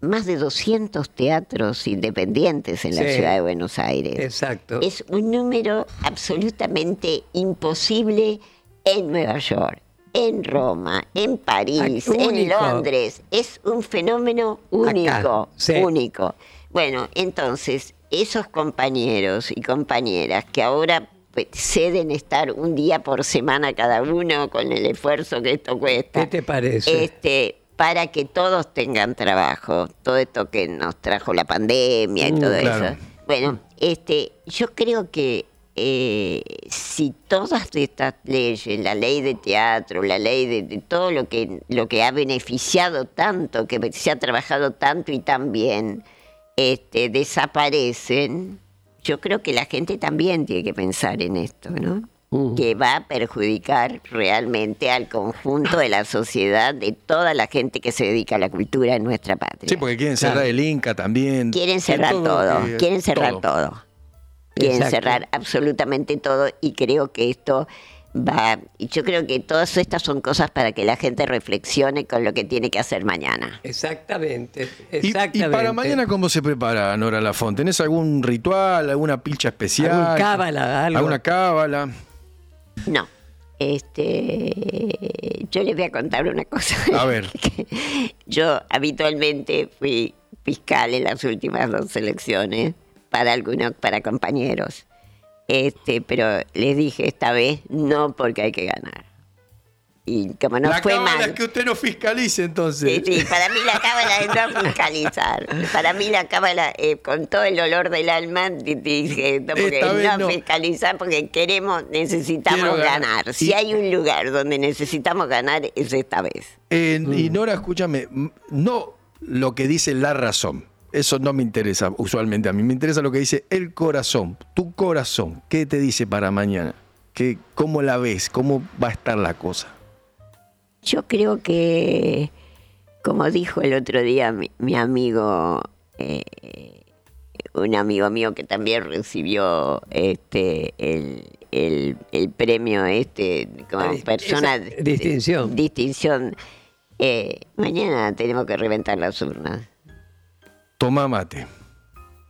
más de 200 teatros independientes en la ciudad de Buenos Aires. Exacto. Es un número absolutamente imposible en Nueva York, en Roma, en París, Ah, en único. Londres. Es un fenómeno único, sí. único. Bueno, entonces, esos compañeros y compañeras que ahora pues, ceden estar un día por semana cada uno con el esfuerzo que esto cuesta. ¿Qué te parece? Este, para que todos tengan trabajo, todo esto que nos trajo la pandemia y Mm, todo claro. eso. Bueno, este, yo creo que eh, si todas estas leyes, la ley de teatro, la ley de, de todo lo que, lo que ha beneficiado tanto, que se ha trabajado tanto y tan bien, este, desaparecen, yo creo que la gente también tiene que pensar en esto, ¿no? Que va a perjudicar realmente al conjunto de la sociedad, de toda la gente que se dedica a la cultura en nuestra patria. Sí, porque quieren cerrar el Inca también. Quieren cerrar todo, eh, quieren cerrar todo. Quieren Exacto. cerrar absolutamente todo y creo que esto va, y yo creo que todas estas son cosas para que la gente reflexione con lo que tiene que hacer mañana. Exactamente. Y, Exactamente. y para mañana, ¿cómo se prepara, Nora Lafont? ¿Tenés algún ritual, alguna pilcha especial? Algún cábala, algo. ¿Alguna cábala? No. Este, yo les voy a contar una cosa. A ver. Yo habitualmente fui fiscal en las últimas dos elecciones para algunos, para compañeros. Este, pero les dije esta vez no porque hay que ganar. Y como no la fue mal. es que usted no fiscalice, entonces. Sí, sí, para mí la cábala es no fiscalizar. Para mí la cábala, eh, con todo el dolor del alma, di- dije, no, porque Esta vez no, no. fiscalizar porque queremos, necesitamos Quiero ganar. ganar. Si Y- hay un lugar donde necesitamos ganar, es esta vez. Eh, Mm. Y Nora, escúchame, no lo que dice la razón. Eso no me interesa usualmente a mí. Me interesa lo que dice el corazón, tu corazón. ¿Qué te dice para mañana? ¿Qué, ¿Cómo la ves? ¿Cómo va a estar la cosa? Yo creo que, como dijo el otro día mi, mi amigo, eh, un amigo mío que también recibió este el, el- el premio este como Ah, persona distinción. distinción eh, mañana tenemos que reventar las urnas. Toma mate.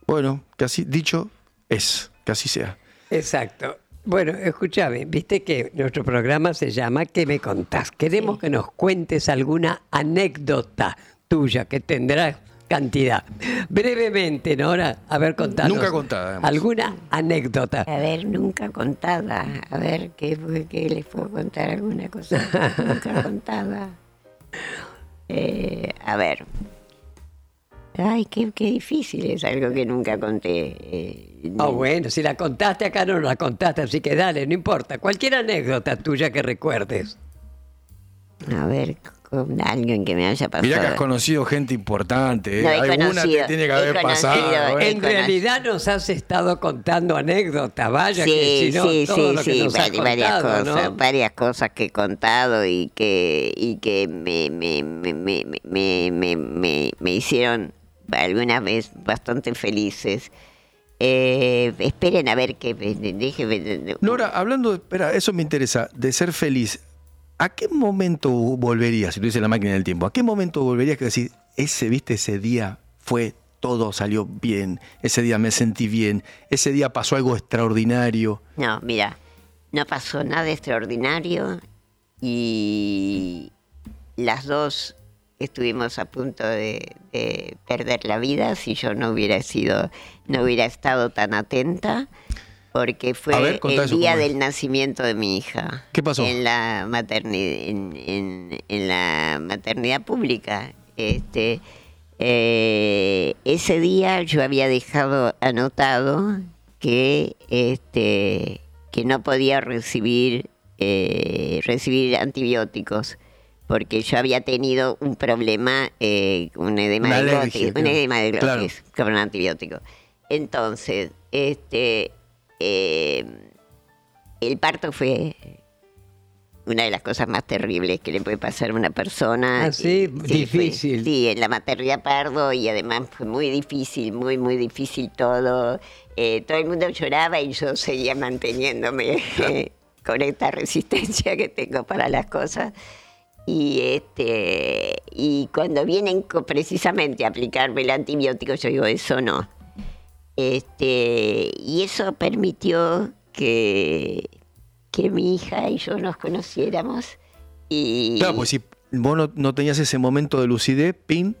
Bueno, así dicho es, que así sea. Exacto. Bueno, escúchame, viste que nuestro programa se llama ¿Qué me contás? Queremos que nos cuentes alguna anécdota tuya que tendrás cantidad. Brevemente, Nora, a ver, contanos. Nunca contada, además. ¿Alguna anécdota? A ver, nunca contada. A ver, ¿qué, fue- qué les puedo contar alguna cosa? nunca contada. Eh, a ver. Ay, qué, qué difícil es algo que nunca conté. Eh, Ah, bueno, si la contaste acá no la contaste, así que dale, no importa. Cualquier anécdota tuya que recuerdes. A ver, con alguien que me haya pasado. Mirá que has conocido gente importante. ¿eh? No, he Alguna conocido, te tiene que haber conocido, pasado. ¿eh? En realidad nos has estado contando anécdotas, vaya que Sí, si no, sí, todo sí, lo que sí, nos varias contado, cosas, ¿no? varias cosas que he contado y que y que me, me, me, me, me, me, me- me hicieron alguna vez bastante felices. Eh, esperen a ver qué Nora, hablando, de, espera, eso me interesa, de ser feliz. ¿A qué momento volverías, si tuviese la máquina del tiempo, a qué momento volverías que decir, ese, viste, ese día fue, todo salió bien, ese día me sentí bien, ese día pasó algo extraordinario? No, mira, no pasó nada extraordinario y las dos estuvimos a punto de, de perder la vida si yo no hubiera sido, no hubiera estado tan atenta, porque fue ver, el día del nacimiento de mi hija. ¿Qué pasó? En la maternidad, en, en- en la maternidad pública. Este, eh, ese día yo había dejado anotado que este que no podía recibir eh, recibir antibióticos porque yo había tenido un problema eh, un edema de glotis, un edema de Claro. glotis con un antibiótico entonces este eh, el parto fue una de las cosas más terribles que le puede pasar a una persona. Ah, sí, difícil. sí, en la maternidad pardo y además fue muy difícil, muy, muy difícil todo. Eh, todo el mundo lloraba y yo seguía manteniéndome con esta resistencia que tengo para las cosas. Y, este, y cuando vienen precisamente a aplicarme el antibiótico, yo digo, eso no. Este, y eso permitió que, que mi hija y yo nos conociéramos. Y Claro, pues si vos no, no tenías ese momento de lucidez, pin,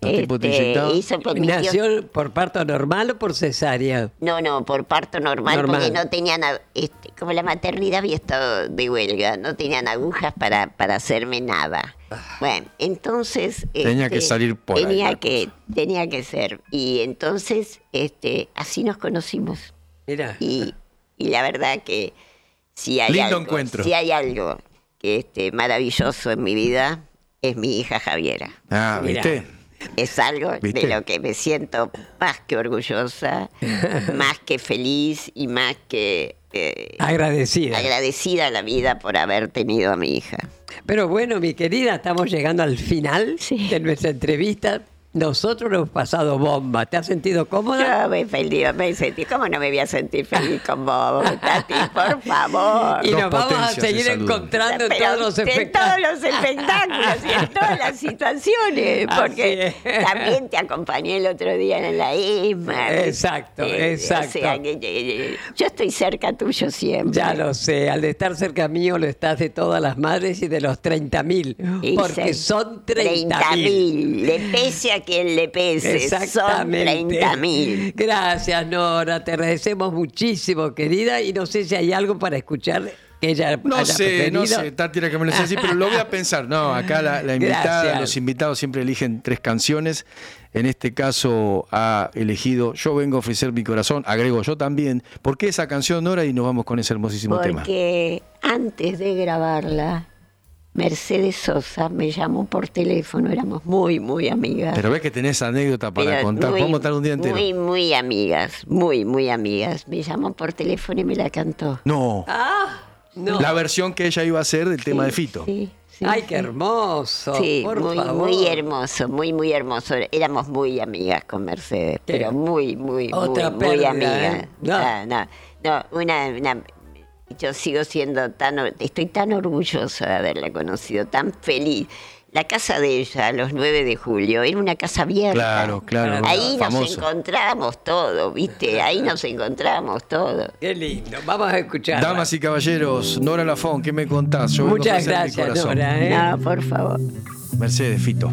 este, permitió- ¿Nació por parto normal o por cesárea? No, no, por parto normal, Normal. porque no tenían, este, como la maternidad había estado de huelga, no tenían agujas para, para hacerme nada. Bueno, entonces... Tenía este, que salir por tenía que Tenía que ser. Y entonces, este, así nos conocimos. Mira. Y, y la verdad que si hay Lindo algo, encuentro. si hay algo que este, maravilloso en mi vida, es mi hija Javiera. Ah. ¿viste? Es algo ¿Viste? de lo que me siento más que orgullosa, más que feliz y más que eh, Agradecida. agradecida a la vida por haber tenido a mi hija. Pero bueno, mi querida, estamos llegando al final de nuestra entrevista. Nosotros lo hemos pasado bomba. ¿Te has sentido cómoda? Yo me he feliz, me he sentido, ¿cómo no me voy a sentir feliz con vos, Tati? Por favor. Y nos vamos a seguir encontrando en todos los En espectáculos. todos los espectáculos y en todas las situaciones, porque también te acompañé el otro día en la ISMA. Exacto, ¿viste? exacto. O sea, que, que- yo estoy cerca tuyo siempre. Ya lo sé, al estar cerca mío lo estás de todas las madres y de los 30 mil, Y porque se- son 30 mil. 30.000. Le pese a quien le pese. Son Exactamente. 30.000. Gracias, Nora. Te agradecemos muchísimo, querida. Y no sé si hay algo para escuchar que ella No haya sé, no sé, Tati era que me lo decía así, pero lo voy a pensar. No, acá la, la invitada, Gracias. los invitados siempre eligen tres canciones. En este caso ha elegido Yo vengo a ofrecer mi corazón, agrego yo también. ¿Por qué esa canción, Nora? Y nos vamos con ese hermosísimo tema. Porque antes de grabarla, Mercedes Sosa me llamó por teléfono, éramos muy, muy amigas. Pero ves que tenés anécdota para Pero contar. muy, Podemos estar un día entero. Muy, muy amigas, muy, muy amigas. Me llamó por teléfono y me la cantó. No. Ah, no. La versión que ella iba a hacer del tema de Fito. Sí, sí, Ay, qué hermoso. Sí, por muy, favor. muy hermoso, muy, muy hermoso. Éramos muy amigas con Mercedes, Qué- pero muy, muy, Otra muy, muy amigas. ¿eh? No. No, no, no, una, una- yo sigo siendo tan, estoy tan orgullosa de haberla conocido, tan feliz. La casa de ella, los 9 de julio, era una casa abierta. Claro, claro, Ahí nos famoso. encontramos todo, ¿viste? Ahí nos encontramos todo. Qué lindo. Vamos a escuchar. Damas y caballeros, Nora Lafón, ¿qué me contás? Yo Muchas gracias, corazón. Nora. ¿eh? No, por favor. Mercedes, Fito.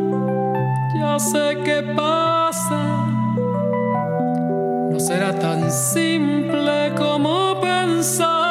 ya sé qué pasa. No será tan simple como pensaba.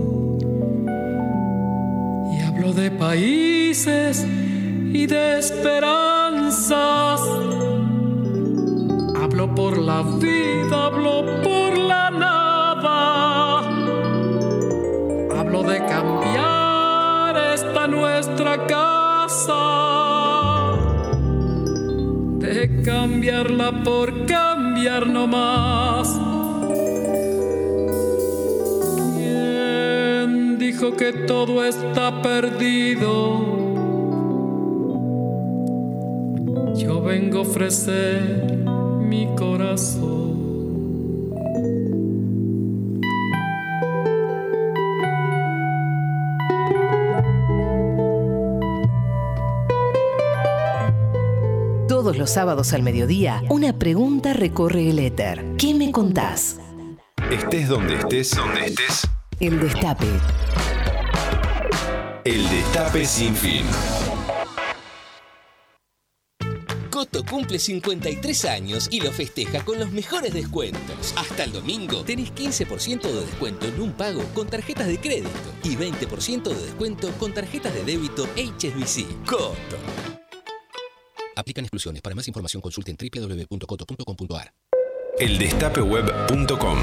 de países y de esperanzas. Hablo por la vida, hablo por la nada. Hablo de cambiar esta nuestra casa. De cambiarla por cambiar no más. Dijo que todo está perdido? Yo vengo a ofrecer mi corazón. Todos los sábados al mediodía, una pregunta recorre el éter. ¿Qué me contás? Estés donde estés, donde estés. El Destape. El Destape sin fin. Coto cumple 53 años y lo festeja con los mejores descuentos. Hasta el domingo tenés 15% de descuento en un pago con tarjetas de crédito y 20% de descuento con tarjetas de débito HSBC. Coto. Aplican exclusiones. Para más información consulten www.coto.com.ar. Eldestapeweb.com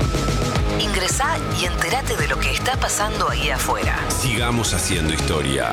Ingresá y entérate de lo que está pasando ahí afuera. Sigamos haciendo historia.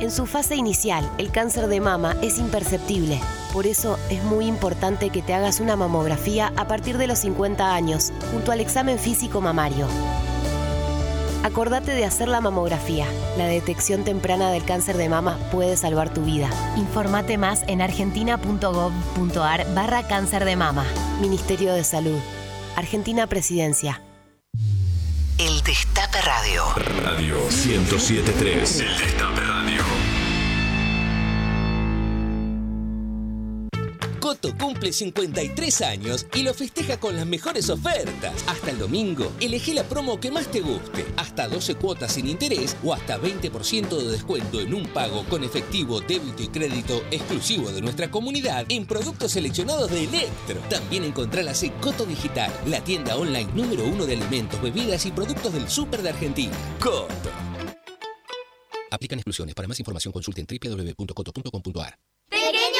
En su fase inicial, el cáncer de mama es imperceptible. Por eso es muy importante que te hagas una mamografía a partir de los 50 años, junto al examen físico mamario. Acordate de hacer la mamografía. La detección temprana del cáncer de mama puede salvar tu vida. Informate más en argentina.gov.ar barra cáncer de mama. Ministerio de Salud. Argentina Presidencia. El Destape Radio. Radio 1073. El Destape Coto cumple 53 años y lo festeja con las mejores ofertas. Hasta el domingo, elegí la promo que más te guste. Hasta 12 cuotas sin interés o hasta 20% de descuento en un pago con efectivo, débito y crédito exclusivo de nuestra comunidad en productos seleccionados de Electro. También encontrarlas en Coto Digital, la tienda online número uno de alimentos, bebidas y productos del súper de Argentina. Coto. Aplican exclusiones. Para más información consulten www.coto.com.ar. Grandes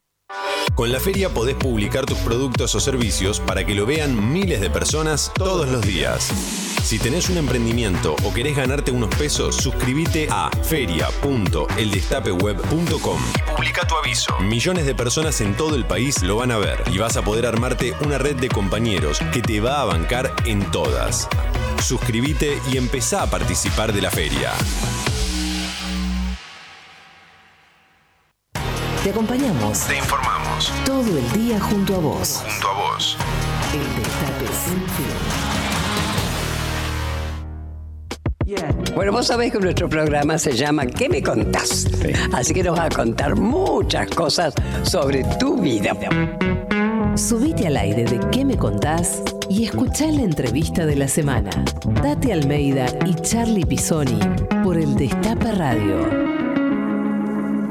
Con la feria podés publicar tus productos o servicios para que lo vean miles de personas todos los días. Si tenés un emprendimiento o querés ganarte unos pesos, suscríbete a feria.eldestapeweb.com y publica tu aviso. Millones de personas en todo el país lo van a ver y vas a poder armarte una red de compañeros que te va a bancar en todas. Suscríbete y empezá a participar de la feria. Te acompañamos Te informamos. Todo el día junto a vos. Junto a vos. El Destape sin fin. Bueno, vos sabés que nuestro programa se llama ¿Qué me contás? Así que nos va a contar muchas cosas sobre tu vida. Subite al aire de ¿Qué me contás? y escuchá la entrevista de la semana. Tati Almeida y Charlie Pisoni por el Destape Radio.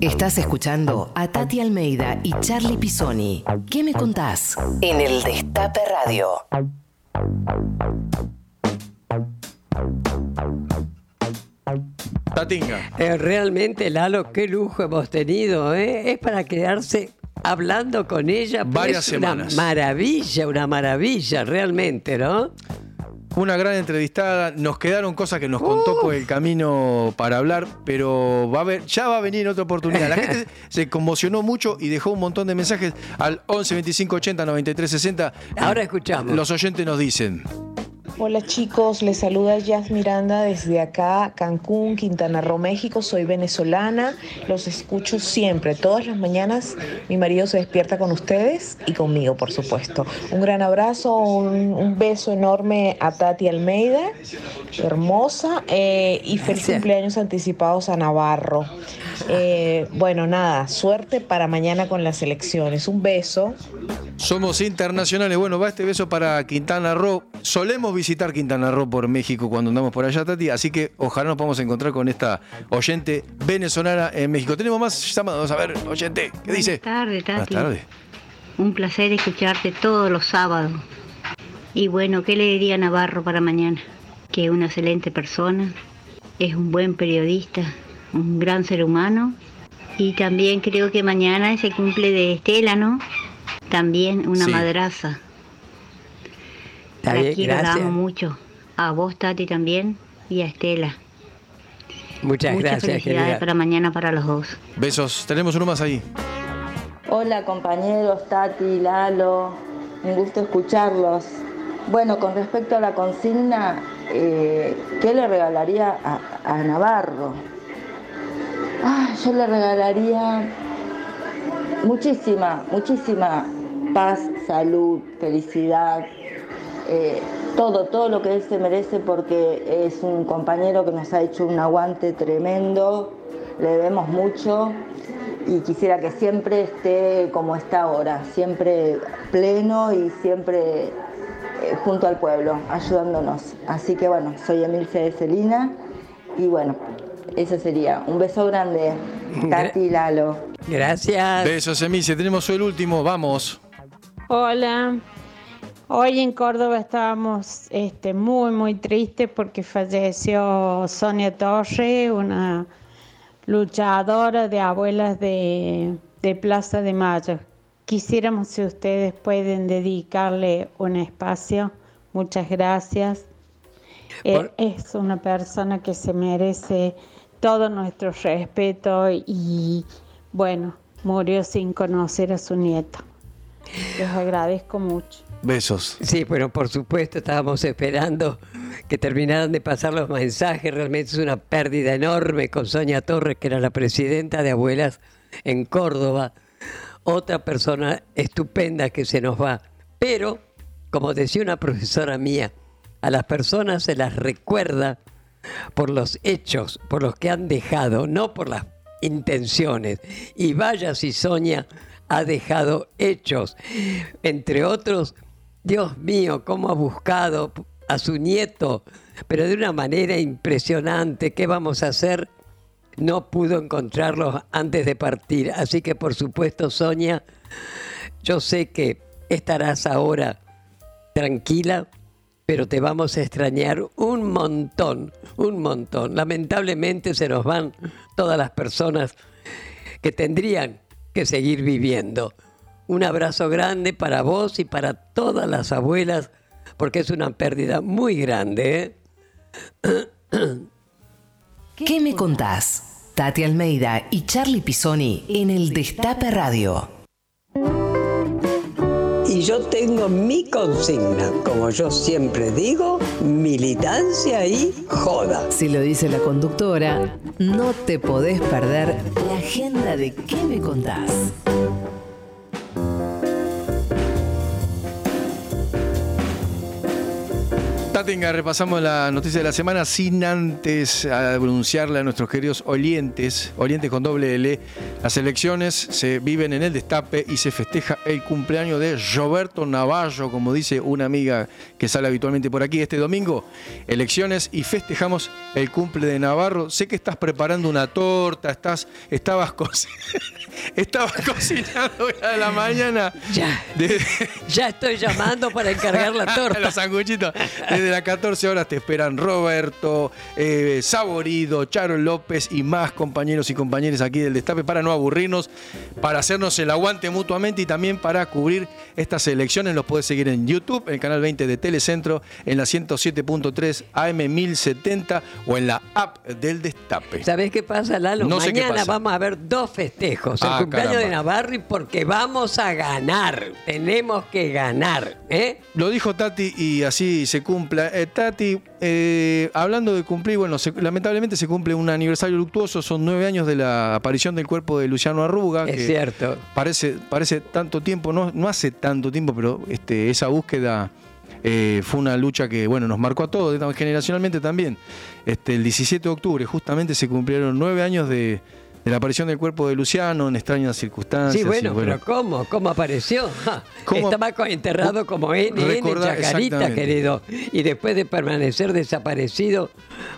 Estás escuchando a Tati Almeida y Charlie Pisoni. ¿Qué me contás? En el Destape Radio. Tatinga. Eh, realmente, Lalo, qué lujo hemos tenido. ¿eh? Es para quedarse hablando con ella. pues, Varias una semanas. maravilla, una maravilla, realmente, ¿no? Una gran entrevistada. Nos quedaron cosas que nos contó por el camino para hablar, pero va a haber, ya va a venir en otra oportunidad. La gente se conmocionó mucho y dejó un montón de mensajes al 11 25 80 93 60. Ahora escuchamos. Los oyentes nos dicen. Hola chicos, les saluda Jazz Miranda desde acá, Cancún, Quintana Roo, México. Soy venezolana, los escucho siempre, todas las mañanas. Mi marido se despierta con ustedes y conmigo, por supuesto. Un gran abrazo, un, un beso enorme a Tati Almeida, hermosa, eh, y feliz cumpleaños anticipados a Navarro. Eh, bueno, nada, suerte para mañana con las elecciones. Un beso. Somos internacionales. Bueno, va este beso para Quintana Roo. Solemos visitar Quintana Roo por México cuando andamos por allá, Tati. Así que ojalá nos podamos encontrar con esta oyente venezolana en México. Tenemos más llamados. A ver, oyente, ¿qué dice? Buenas tardes, Buenas Tati. tardes. Un placer escucharte todos los sábados. Y bueno, ¿qué le diría a Navarro para mañana? Que es una excelente persona, es un buen periodista, un gran ser humano. Y también creo que mañana es el cumple de Estela, ¿no? También una Sí. madraza. Está la bien, quiero, la gracias. amo mucho. A vos, Tati, también. Y a Estela. Muchas, Muchas gracias, felicidades querida. para mañana para los dos. Besos. Tenemos uno más ahí. Hola compañeros, Tati, Lalo, un gusto escucharlos. Bueno, con respecto a la consigna, eh, ¿qué le regalaría a, a Navarro? Ah, yo le regalaría muchísima, muchísima paz, salud, felicidad, eh, todo, todo lo que él se merece porque es un compañero que nos ha hecho un aguante tremendo, le debemos mucho y quisiera que siempre esté como está ahora, siempre pleno y siempre eh, junto al pueblo, ayudándonos. Así que bueno, soy Emilce de Celina y bueno, eso sería. Un beso grande, Tati y Lalo. Gracias. Besos, Emice. Tenemos el último. Vamos. Hola. Hoy en Córdoba estábamos este, muy, muy tristes porque falleció Sonia Torre, una luchadora de abuelas de, de Plaza de Mayo. Quisiéramos si ustedes pueden dedicarle un espacio. Muchas gracias. Eh, es una persona que se merece todo nuestro respeto y bueno, murió sin conocer a su nieto. Les agradezco mucho. Besos. Sí, bueno, por supuesto, estábamos esperando que terminaran de pasar los mensajes. Realmente es una pérdida enorme con Sonia Torres, que era la presidenta de Abuelas en Córdoba. Otra persona estupenda que se nos va. Pero, como decía una profesora mía, a las personas se las recuerda por los hechos, por los que han dejado, no por las intenciones. Y vaya si Sonia ha dejado hechos. Entre otros, Dios mío, cómo ha buscado a su nieto, pero de una manera impresionante. ¿Qué vamos a hacer? No pudo encontrarlos antes de partir. Así que, por supuesto, Sonia, yo sé que estarás ahora tranquila, pero te vamos a extrañar un montón, un montón. Lamentablemente se nos van todas las personas que tendrían que seguir viviendo. Un abrazo grande para vos y para todas las abuelas, porque es una pérdida muy grande. ¿eh? ¿Qué me contás? Tati Almeida y Charlie Pisoni en el Destape Radio. y yo tengo mi consigna. Como yo siempre digo, militancia y joda. Si lo dice la conductora, no te podés perder la agenda de ¿Qué me contás? Tatinga, repasamos la noticia de la semana sin antes anunciarle a nuestros queridos oyentes, oyentes con doble L, las elecciones se viven en el destape y se festeja el cumpleaños de Roberto Navallo, como dice una amiga que sale habitualmente por aquí este domingo. Elecciones y festejamos el cumple de Navarro. Sé que estás preparando una torta, estás, estabas, co- estabas cocinando a la mañana. Ya. De- Ya estoy llamando para encargar la torta. Los sanguchitos. Desde las 14 horas te esperan Roberto, eh, Saborido, Charo López y más compañeros y compañeras aquí del Destape para no aburrirnos, para hacernos el aguante mutuamente y también para cubrir estas elecciones. Los puedes seguir en YouTube, en el canal 20 de Telecentro, en la 107.3 AM 1070 o en la app del Destape. ¿Sabés qué pasa, Lalo? No sé qué Mañana pasa. vamos a ver dos festejos. El Ah, cumpleaños caramba. de Navarri porque vamos a ganar. Tenemos que ganar. ¿eh? Lo dijo Tati y así se Eh, Tati, eh, hablando de cumplir, bueno, se- lamentablemente se cumple un aniversario luctuoso, son nueve años de la aparición del cuerpo de Luciano Arruga. Es que cierto. Parece, parece tanto tiempo, no, no hace tanto tiempo, pero este, esa búsqueda eh, fue una lucha que, bueno, nos marcó a todos, generacionalmente también. Este, el 17 de octubre justamente se cumplieron nueve años de, de la aparición del cuerpo de Luciano en extrañas circunstancias. Sí, bueno, pero ¿cómo? ¿Cómo apareció? Ja, ¿Cómo? Estaba enterrado como N, en Chacarita, querido. Y después de permanecer desaparecido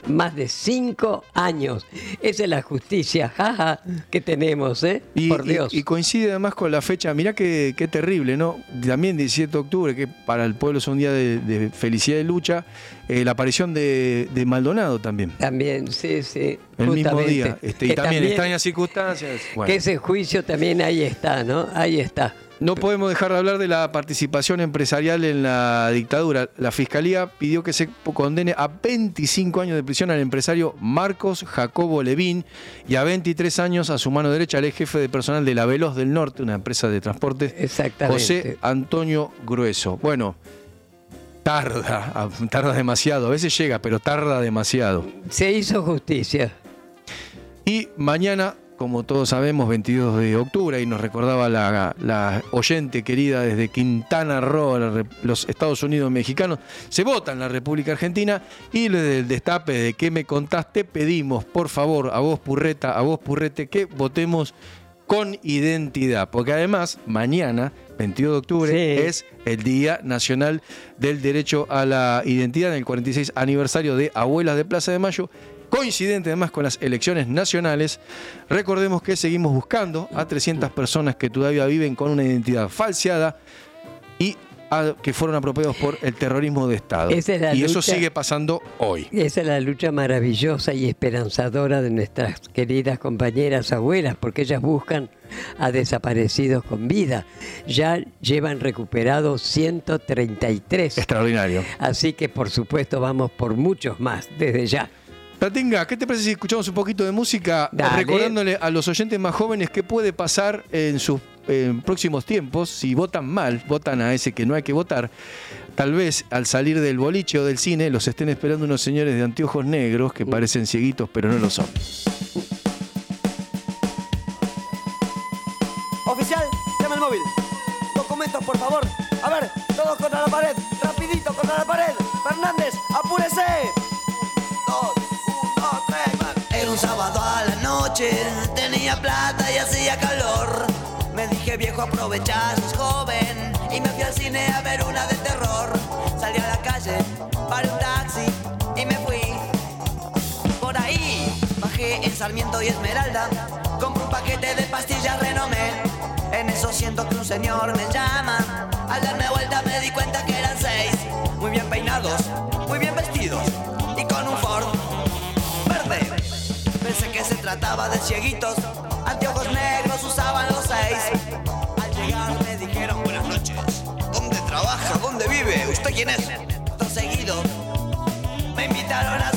más de cinco años. Esa es la justicia, jaja, que tenemos, ¿eh? Y, Por y- Dios. Y, coincide además con la fecha, mirá qué, qué terrible, ¿no? También 17 de octubre, que para el pueblo es un día de, de felicidad y lucha, eh, la aparición de, de Maldonado también. También, sí, sí. El mismo día. Este, y Que también, extrañas circunstancias. Bueno. Que ese juicio también ahí está, ¿no? Ahí está. No podemos dejar de hablar de la participación empresarial en la dictadura. La Fiscalía pidió que se condene a 25 años de prisión al empresario Marcos Jacobo Levín y a 23 años a su mano derecha al ex jefe de personal de la Veloz del Norte, una empresa de transporte, Exactamente. José Antonio Grueso. Bueno, tarda, tarda demasiado. A veces llega, pero tarda demasiado. Se hizo justicia. Y mañana, como todos sabemos, 22 de octubre, y nos recordaba la, la oyente querida desde Quintana Roo, los Estados Unidos mexicanos, se vota en la República Argentina y desde el destape de que me contaste pedimos, por favor, a vos Purreta, a vos Purrete, que votemos con identidad, porque además mañana, 22 de octubre, Sí. es el Día Nacional del Derecho a la Identidad, en el 46 aniversario de Abuelas de Plaza de Mayo, coincidente además con las elecciones nacionales. Recordemos que seguimos buscando a 300 personas que todavía viven con una identidad falseada y a- que fueron apropiados por el terrorismo de Estado. Es y eso sigue pasando hoy. Esa es la lucha maravillosa y esperanzadora de nuestras queridas compañeras abuelas, porque ellas buscan a desaparecidos con vida. Ya llevan recuperados 133. Extraordinario. Así que por supuesto vamos por muchos más desde ya. Tatinga, ¿qué te parece si escuchamos un poquito de música Dale. recordándole a los oyentes más jóvenes qué puede pasar en sus en próximos tiempos si votan mal, votan a ese que no hay que votar? Tal vez al salir del boliche o del cine los estén esperando unos señores de anteojos negros que parecen cieguitos pero no lo son. Oficial, llama el móvil. Documentos, por favor. A ver, todos contra la pared. Rapidito contra la pared. Dije, viejo, aprovecha, sos joven. Y me fui al cine a ver una de terror. Salí a la calle, paré un taxi y me fui. Por ahí bajé en Sarmiento y Esmeralda. Compré un paquete de pastillas renomé. En eso siento que un señor me llama. Al darme vuelta me di cuenta que eran seis. Muy bien peinados, muy bien vestidos y con un Ford verde. Pensé que se trataba de cieguitos. Quién es? Todo seguido me invitaron a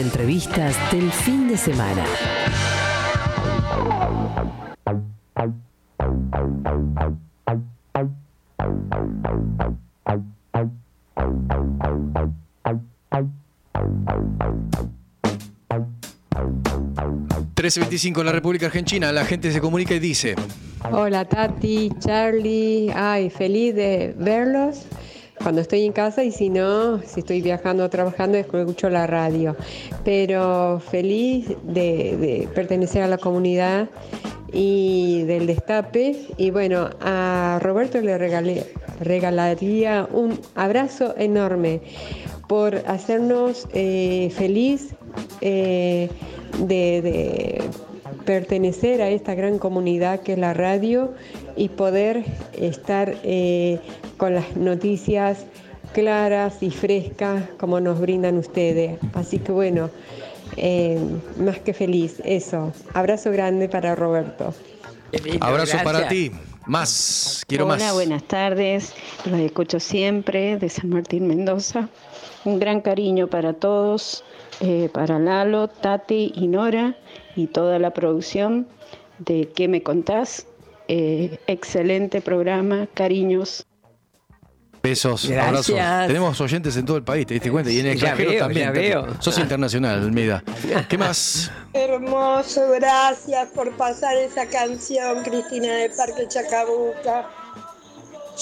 de entrevistas del fin de semana. ...13.25 en la República Argentina, la gente se comunica y dice... Hola Tati, Charlie, ay, feliz de verlos cuando estoy en casa y si no, si estoy viajando o trabajando, escucho la radio. Pero feliz de, pertenecer a la comunidad y del destape. Y bueno, a Roberto le regalé, regalaría un abrazo enorme por hacernos eh, feliz eh, de pertenecer a esta gran comunidad que es la radio y poder estar eh, con las noticias claras y frescas como nos brindan ustedes. Así que bueno, eh, más que feliz, eso. Abrazo grande para Roberto. Abrazo para ti. Más, quiero Hola, más. buenas tardes. Los escucho siempre de San Martín Mendoza. Un gran cariño para todos, eh, para Lalo, Tati y Nora y toda la producción de ¿Qué me contás? Eh, excelente programa, cariños. Besos, Gracias. abrazos. Tenemos oyentes en todo el país, ¿te diste cuenta? Y en el extranjero también. ya veo. Sos internacional, Almeida. ¿Qué más? Hermoso, gracias por pasar esa canción, Cristina del Parque Chacabuca.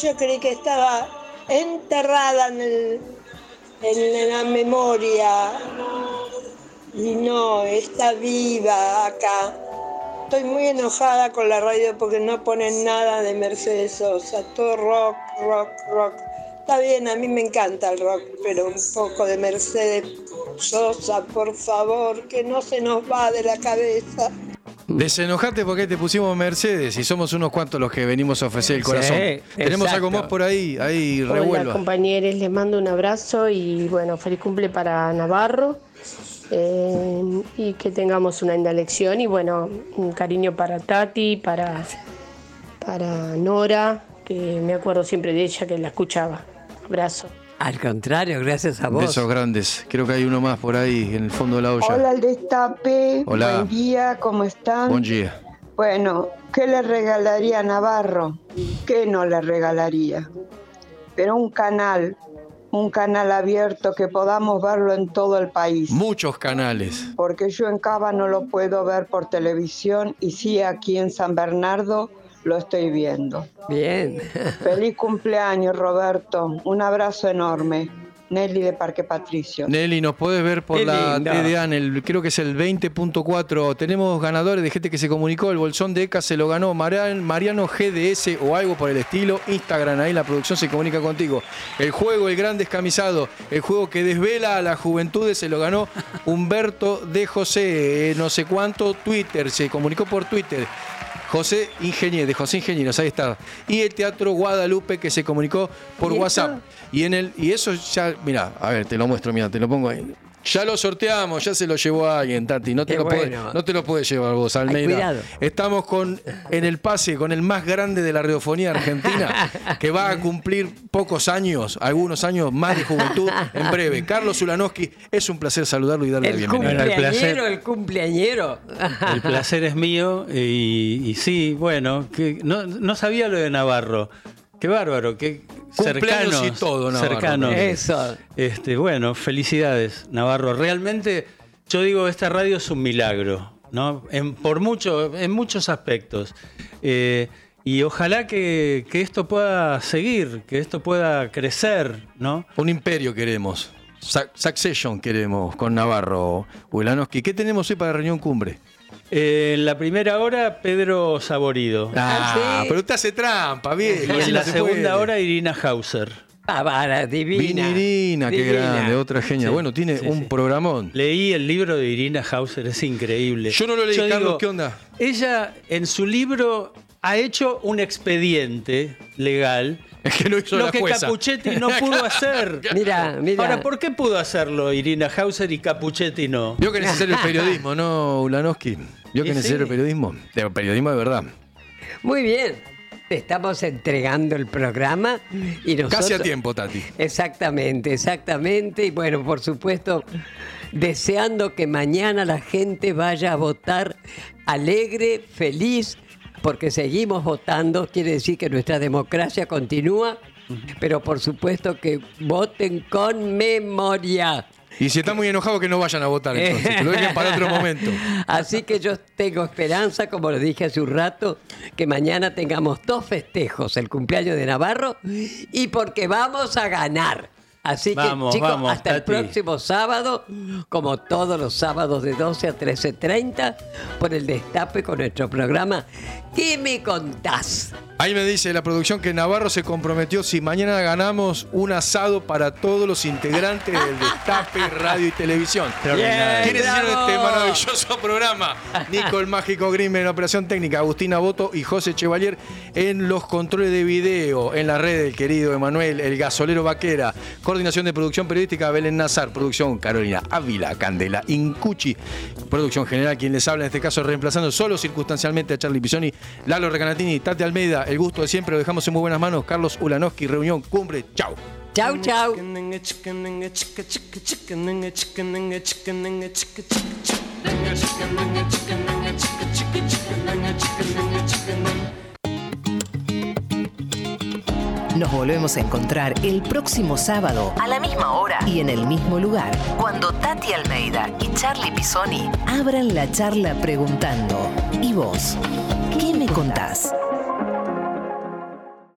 Yo creí que estaba enterrada en, el- en la memoria y no, está viva acá. Estoy muy enojada con la radio porque no ponen nada de Mercedes Sosa, todo rock, rock, rock. Está bien, a mí me encanta el rock, pero un poco de Mercedes Sosa, por favor, que no se nos va de la cabeza. Desenojate porque te pusimos Mercedes y somos unos cuantos los que venimos a ofrecer el Sí, corazón. Tenemos exacto. algo más por ahí, ahí Hola revuelva. compañeros, les mando un abrazo y bueno, feliz cumple para Navarro eh, y que tengamos una linda lección y bueno, un cariño para Tati, para, para Nora, que me acuerdo siempre de ella que la escuchaba. Abrazo. Al contrario, gracias a vos. Besos grandes. Creo que hay uno más por ahí en el fondo de la olla. Hola al destape, Hola. buen día, ¿cómo están? Buen día. Bueno, ¿qué le regalaría a Navarro? ¿Qué no le regalaría? Pero un canal, un canal abierto que podamos verlo en todo el país. Muchos canales. Porque yo en Cava no lo puedo ver por televisión y sí aquí en San Bernardo lo estoy viendo. Bien. Feliz cumpleaños, Roberto. Un abrazo enorme. Nelly de Parque Patricio. Nelly, nos podés ver por Qué la lindo. TDA, en el, creo que es el 20.4. Tenemos ganadores de gente que se comunicó. El bolsón de ECA se lo ganó Marian- Mariano GDS o algo por el estilo. Instagram, ahí la producción se comunica contigo. El juego, el gran descamisado, el juego que desvela a las juventudes, se lo ganó Humberto de José. eh, no sé cuánto, Twitter, se comunicó por Twitter. José Ingeniero, de José Ingenieros, ahí está. Y el Teatro Guadalupe que se comunicó por. WhatsApp. Y en el y eso ya, mira, a ver, te lo muestro, mira, te lo pongo ahí. Ya lo sorteamos, ya se lo llevó alguien, Tati. No te, Qué lo, no te lo puedes llevar vos, Almeida. Estamos con en el pase con el más grande de la radiofonía argentina, que va a cumplir pocos años, algunos años más de juventud en breve. Carlos Ulanowski, es un placer saludarlo y darle la El bienvenida. Bueno, el placer. cumpleañero, el cumpleañero. El placer es mío y, y sí, bueno, que no, no sabía lo de Navarro. Qué bárbaro, qué, Cumpleaños cercanos. y todo, Navarro. cercanos. Eso. Este, bueno, felicidades, Navarro. Realmente, yo digo, esta radio es un milagro, ¿no? En, por mucho, en muchos aspectos. Eh, y ojalá que, que esto pueda seguir, que esto pueda crecer, ¿no? Un imperio queremos. Succession queremos con Navarro Ulanowski. ¿Qué tenemos hoy para reunión cumbre? Eh, en la primera hora, Pedro Saborido. Ah, pero usted hace trampa, viejo. Y en la se segunda puede. hora, Irina Hauser. Pavara, divina. Vinirina, qué Divina. grande, otra genia. Sí, bueno, tiene sí, un sí. programón. Leí el libro de Irina Hauser, es increíble. Yo no lo leí, Carlos, ¿qué onda? Ella en su libro ha hecho un expediente legal. Es que no hizo lo la que jueza. Capuchetti no pudo hacer. Mira, mira. Ahora, ¿por qué pudo hacerlo Irina Hauser y Capuchetti no? Vio que es necesario el periodismo, ¿no, Ulanowski? Vio que sí. el periodismo. De periodismo de verdad. Muy bien. Estamos entregando el programa y nosotros... Casi a tiempo, Tati. Exactamente, exactamente. Y bueno, por supuesto, deseando que mañana la gente vaya a votar alegre, feliz, porque seguimos votando, quiere decir que nuestra democracia continúa, pero por supuesto que voten con memoria. Y si está muy enojado, que no vayan a votar entonces. Que lo dejen para otro momento. Así que yo tengo esperanza, como lo dije hace un rato, que mañana tengamos dos festejos, el cumpleaños de Navarro y porque vamos a ganar. Así que, Vamos, chicos, vamos, hasta el próximo sábado, como todos los sábados de 12 a 13.30, por el destape con nuestro programa ¿Qué me contás? Ahí me dice la producción que Navarro se comprometió si mañana ganamos un asado para todos los integrantes del Destape Radio y Televisión. Extraordinario. ¿Quiénes hicieron este maravilloso programa? Nico el Mágico Grimm en operación técnica, Agustina Boto y José Chevalier en los controles de video, en la red el querido Emanuel, el gasolero Vaquera, coordinación de producción periodística Belén Nazar, producción Carolina Ávila, Candela Incuchi, producción general, quien les habla en este caso reemplazando solo circunstancialmente a Charlie Pisoni, Lalo Recanatini, Tati Almeida, el gusto de siempre, lo dejamos en muy buenas manos, Carlos Ulanowski, reunión, cumbre, chao. Chau, chau. Nos volvemos a encontrar el próximo sábado a la misma hora y en el mismo lugar, cuando Tati Almeida y Charlie Pisoni abran la charla preguntando, ¿y vos? ¿Qué me contás?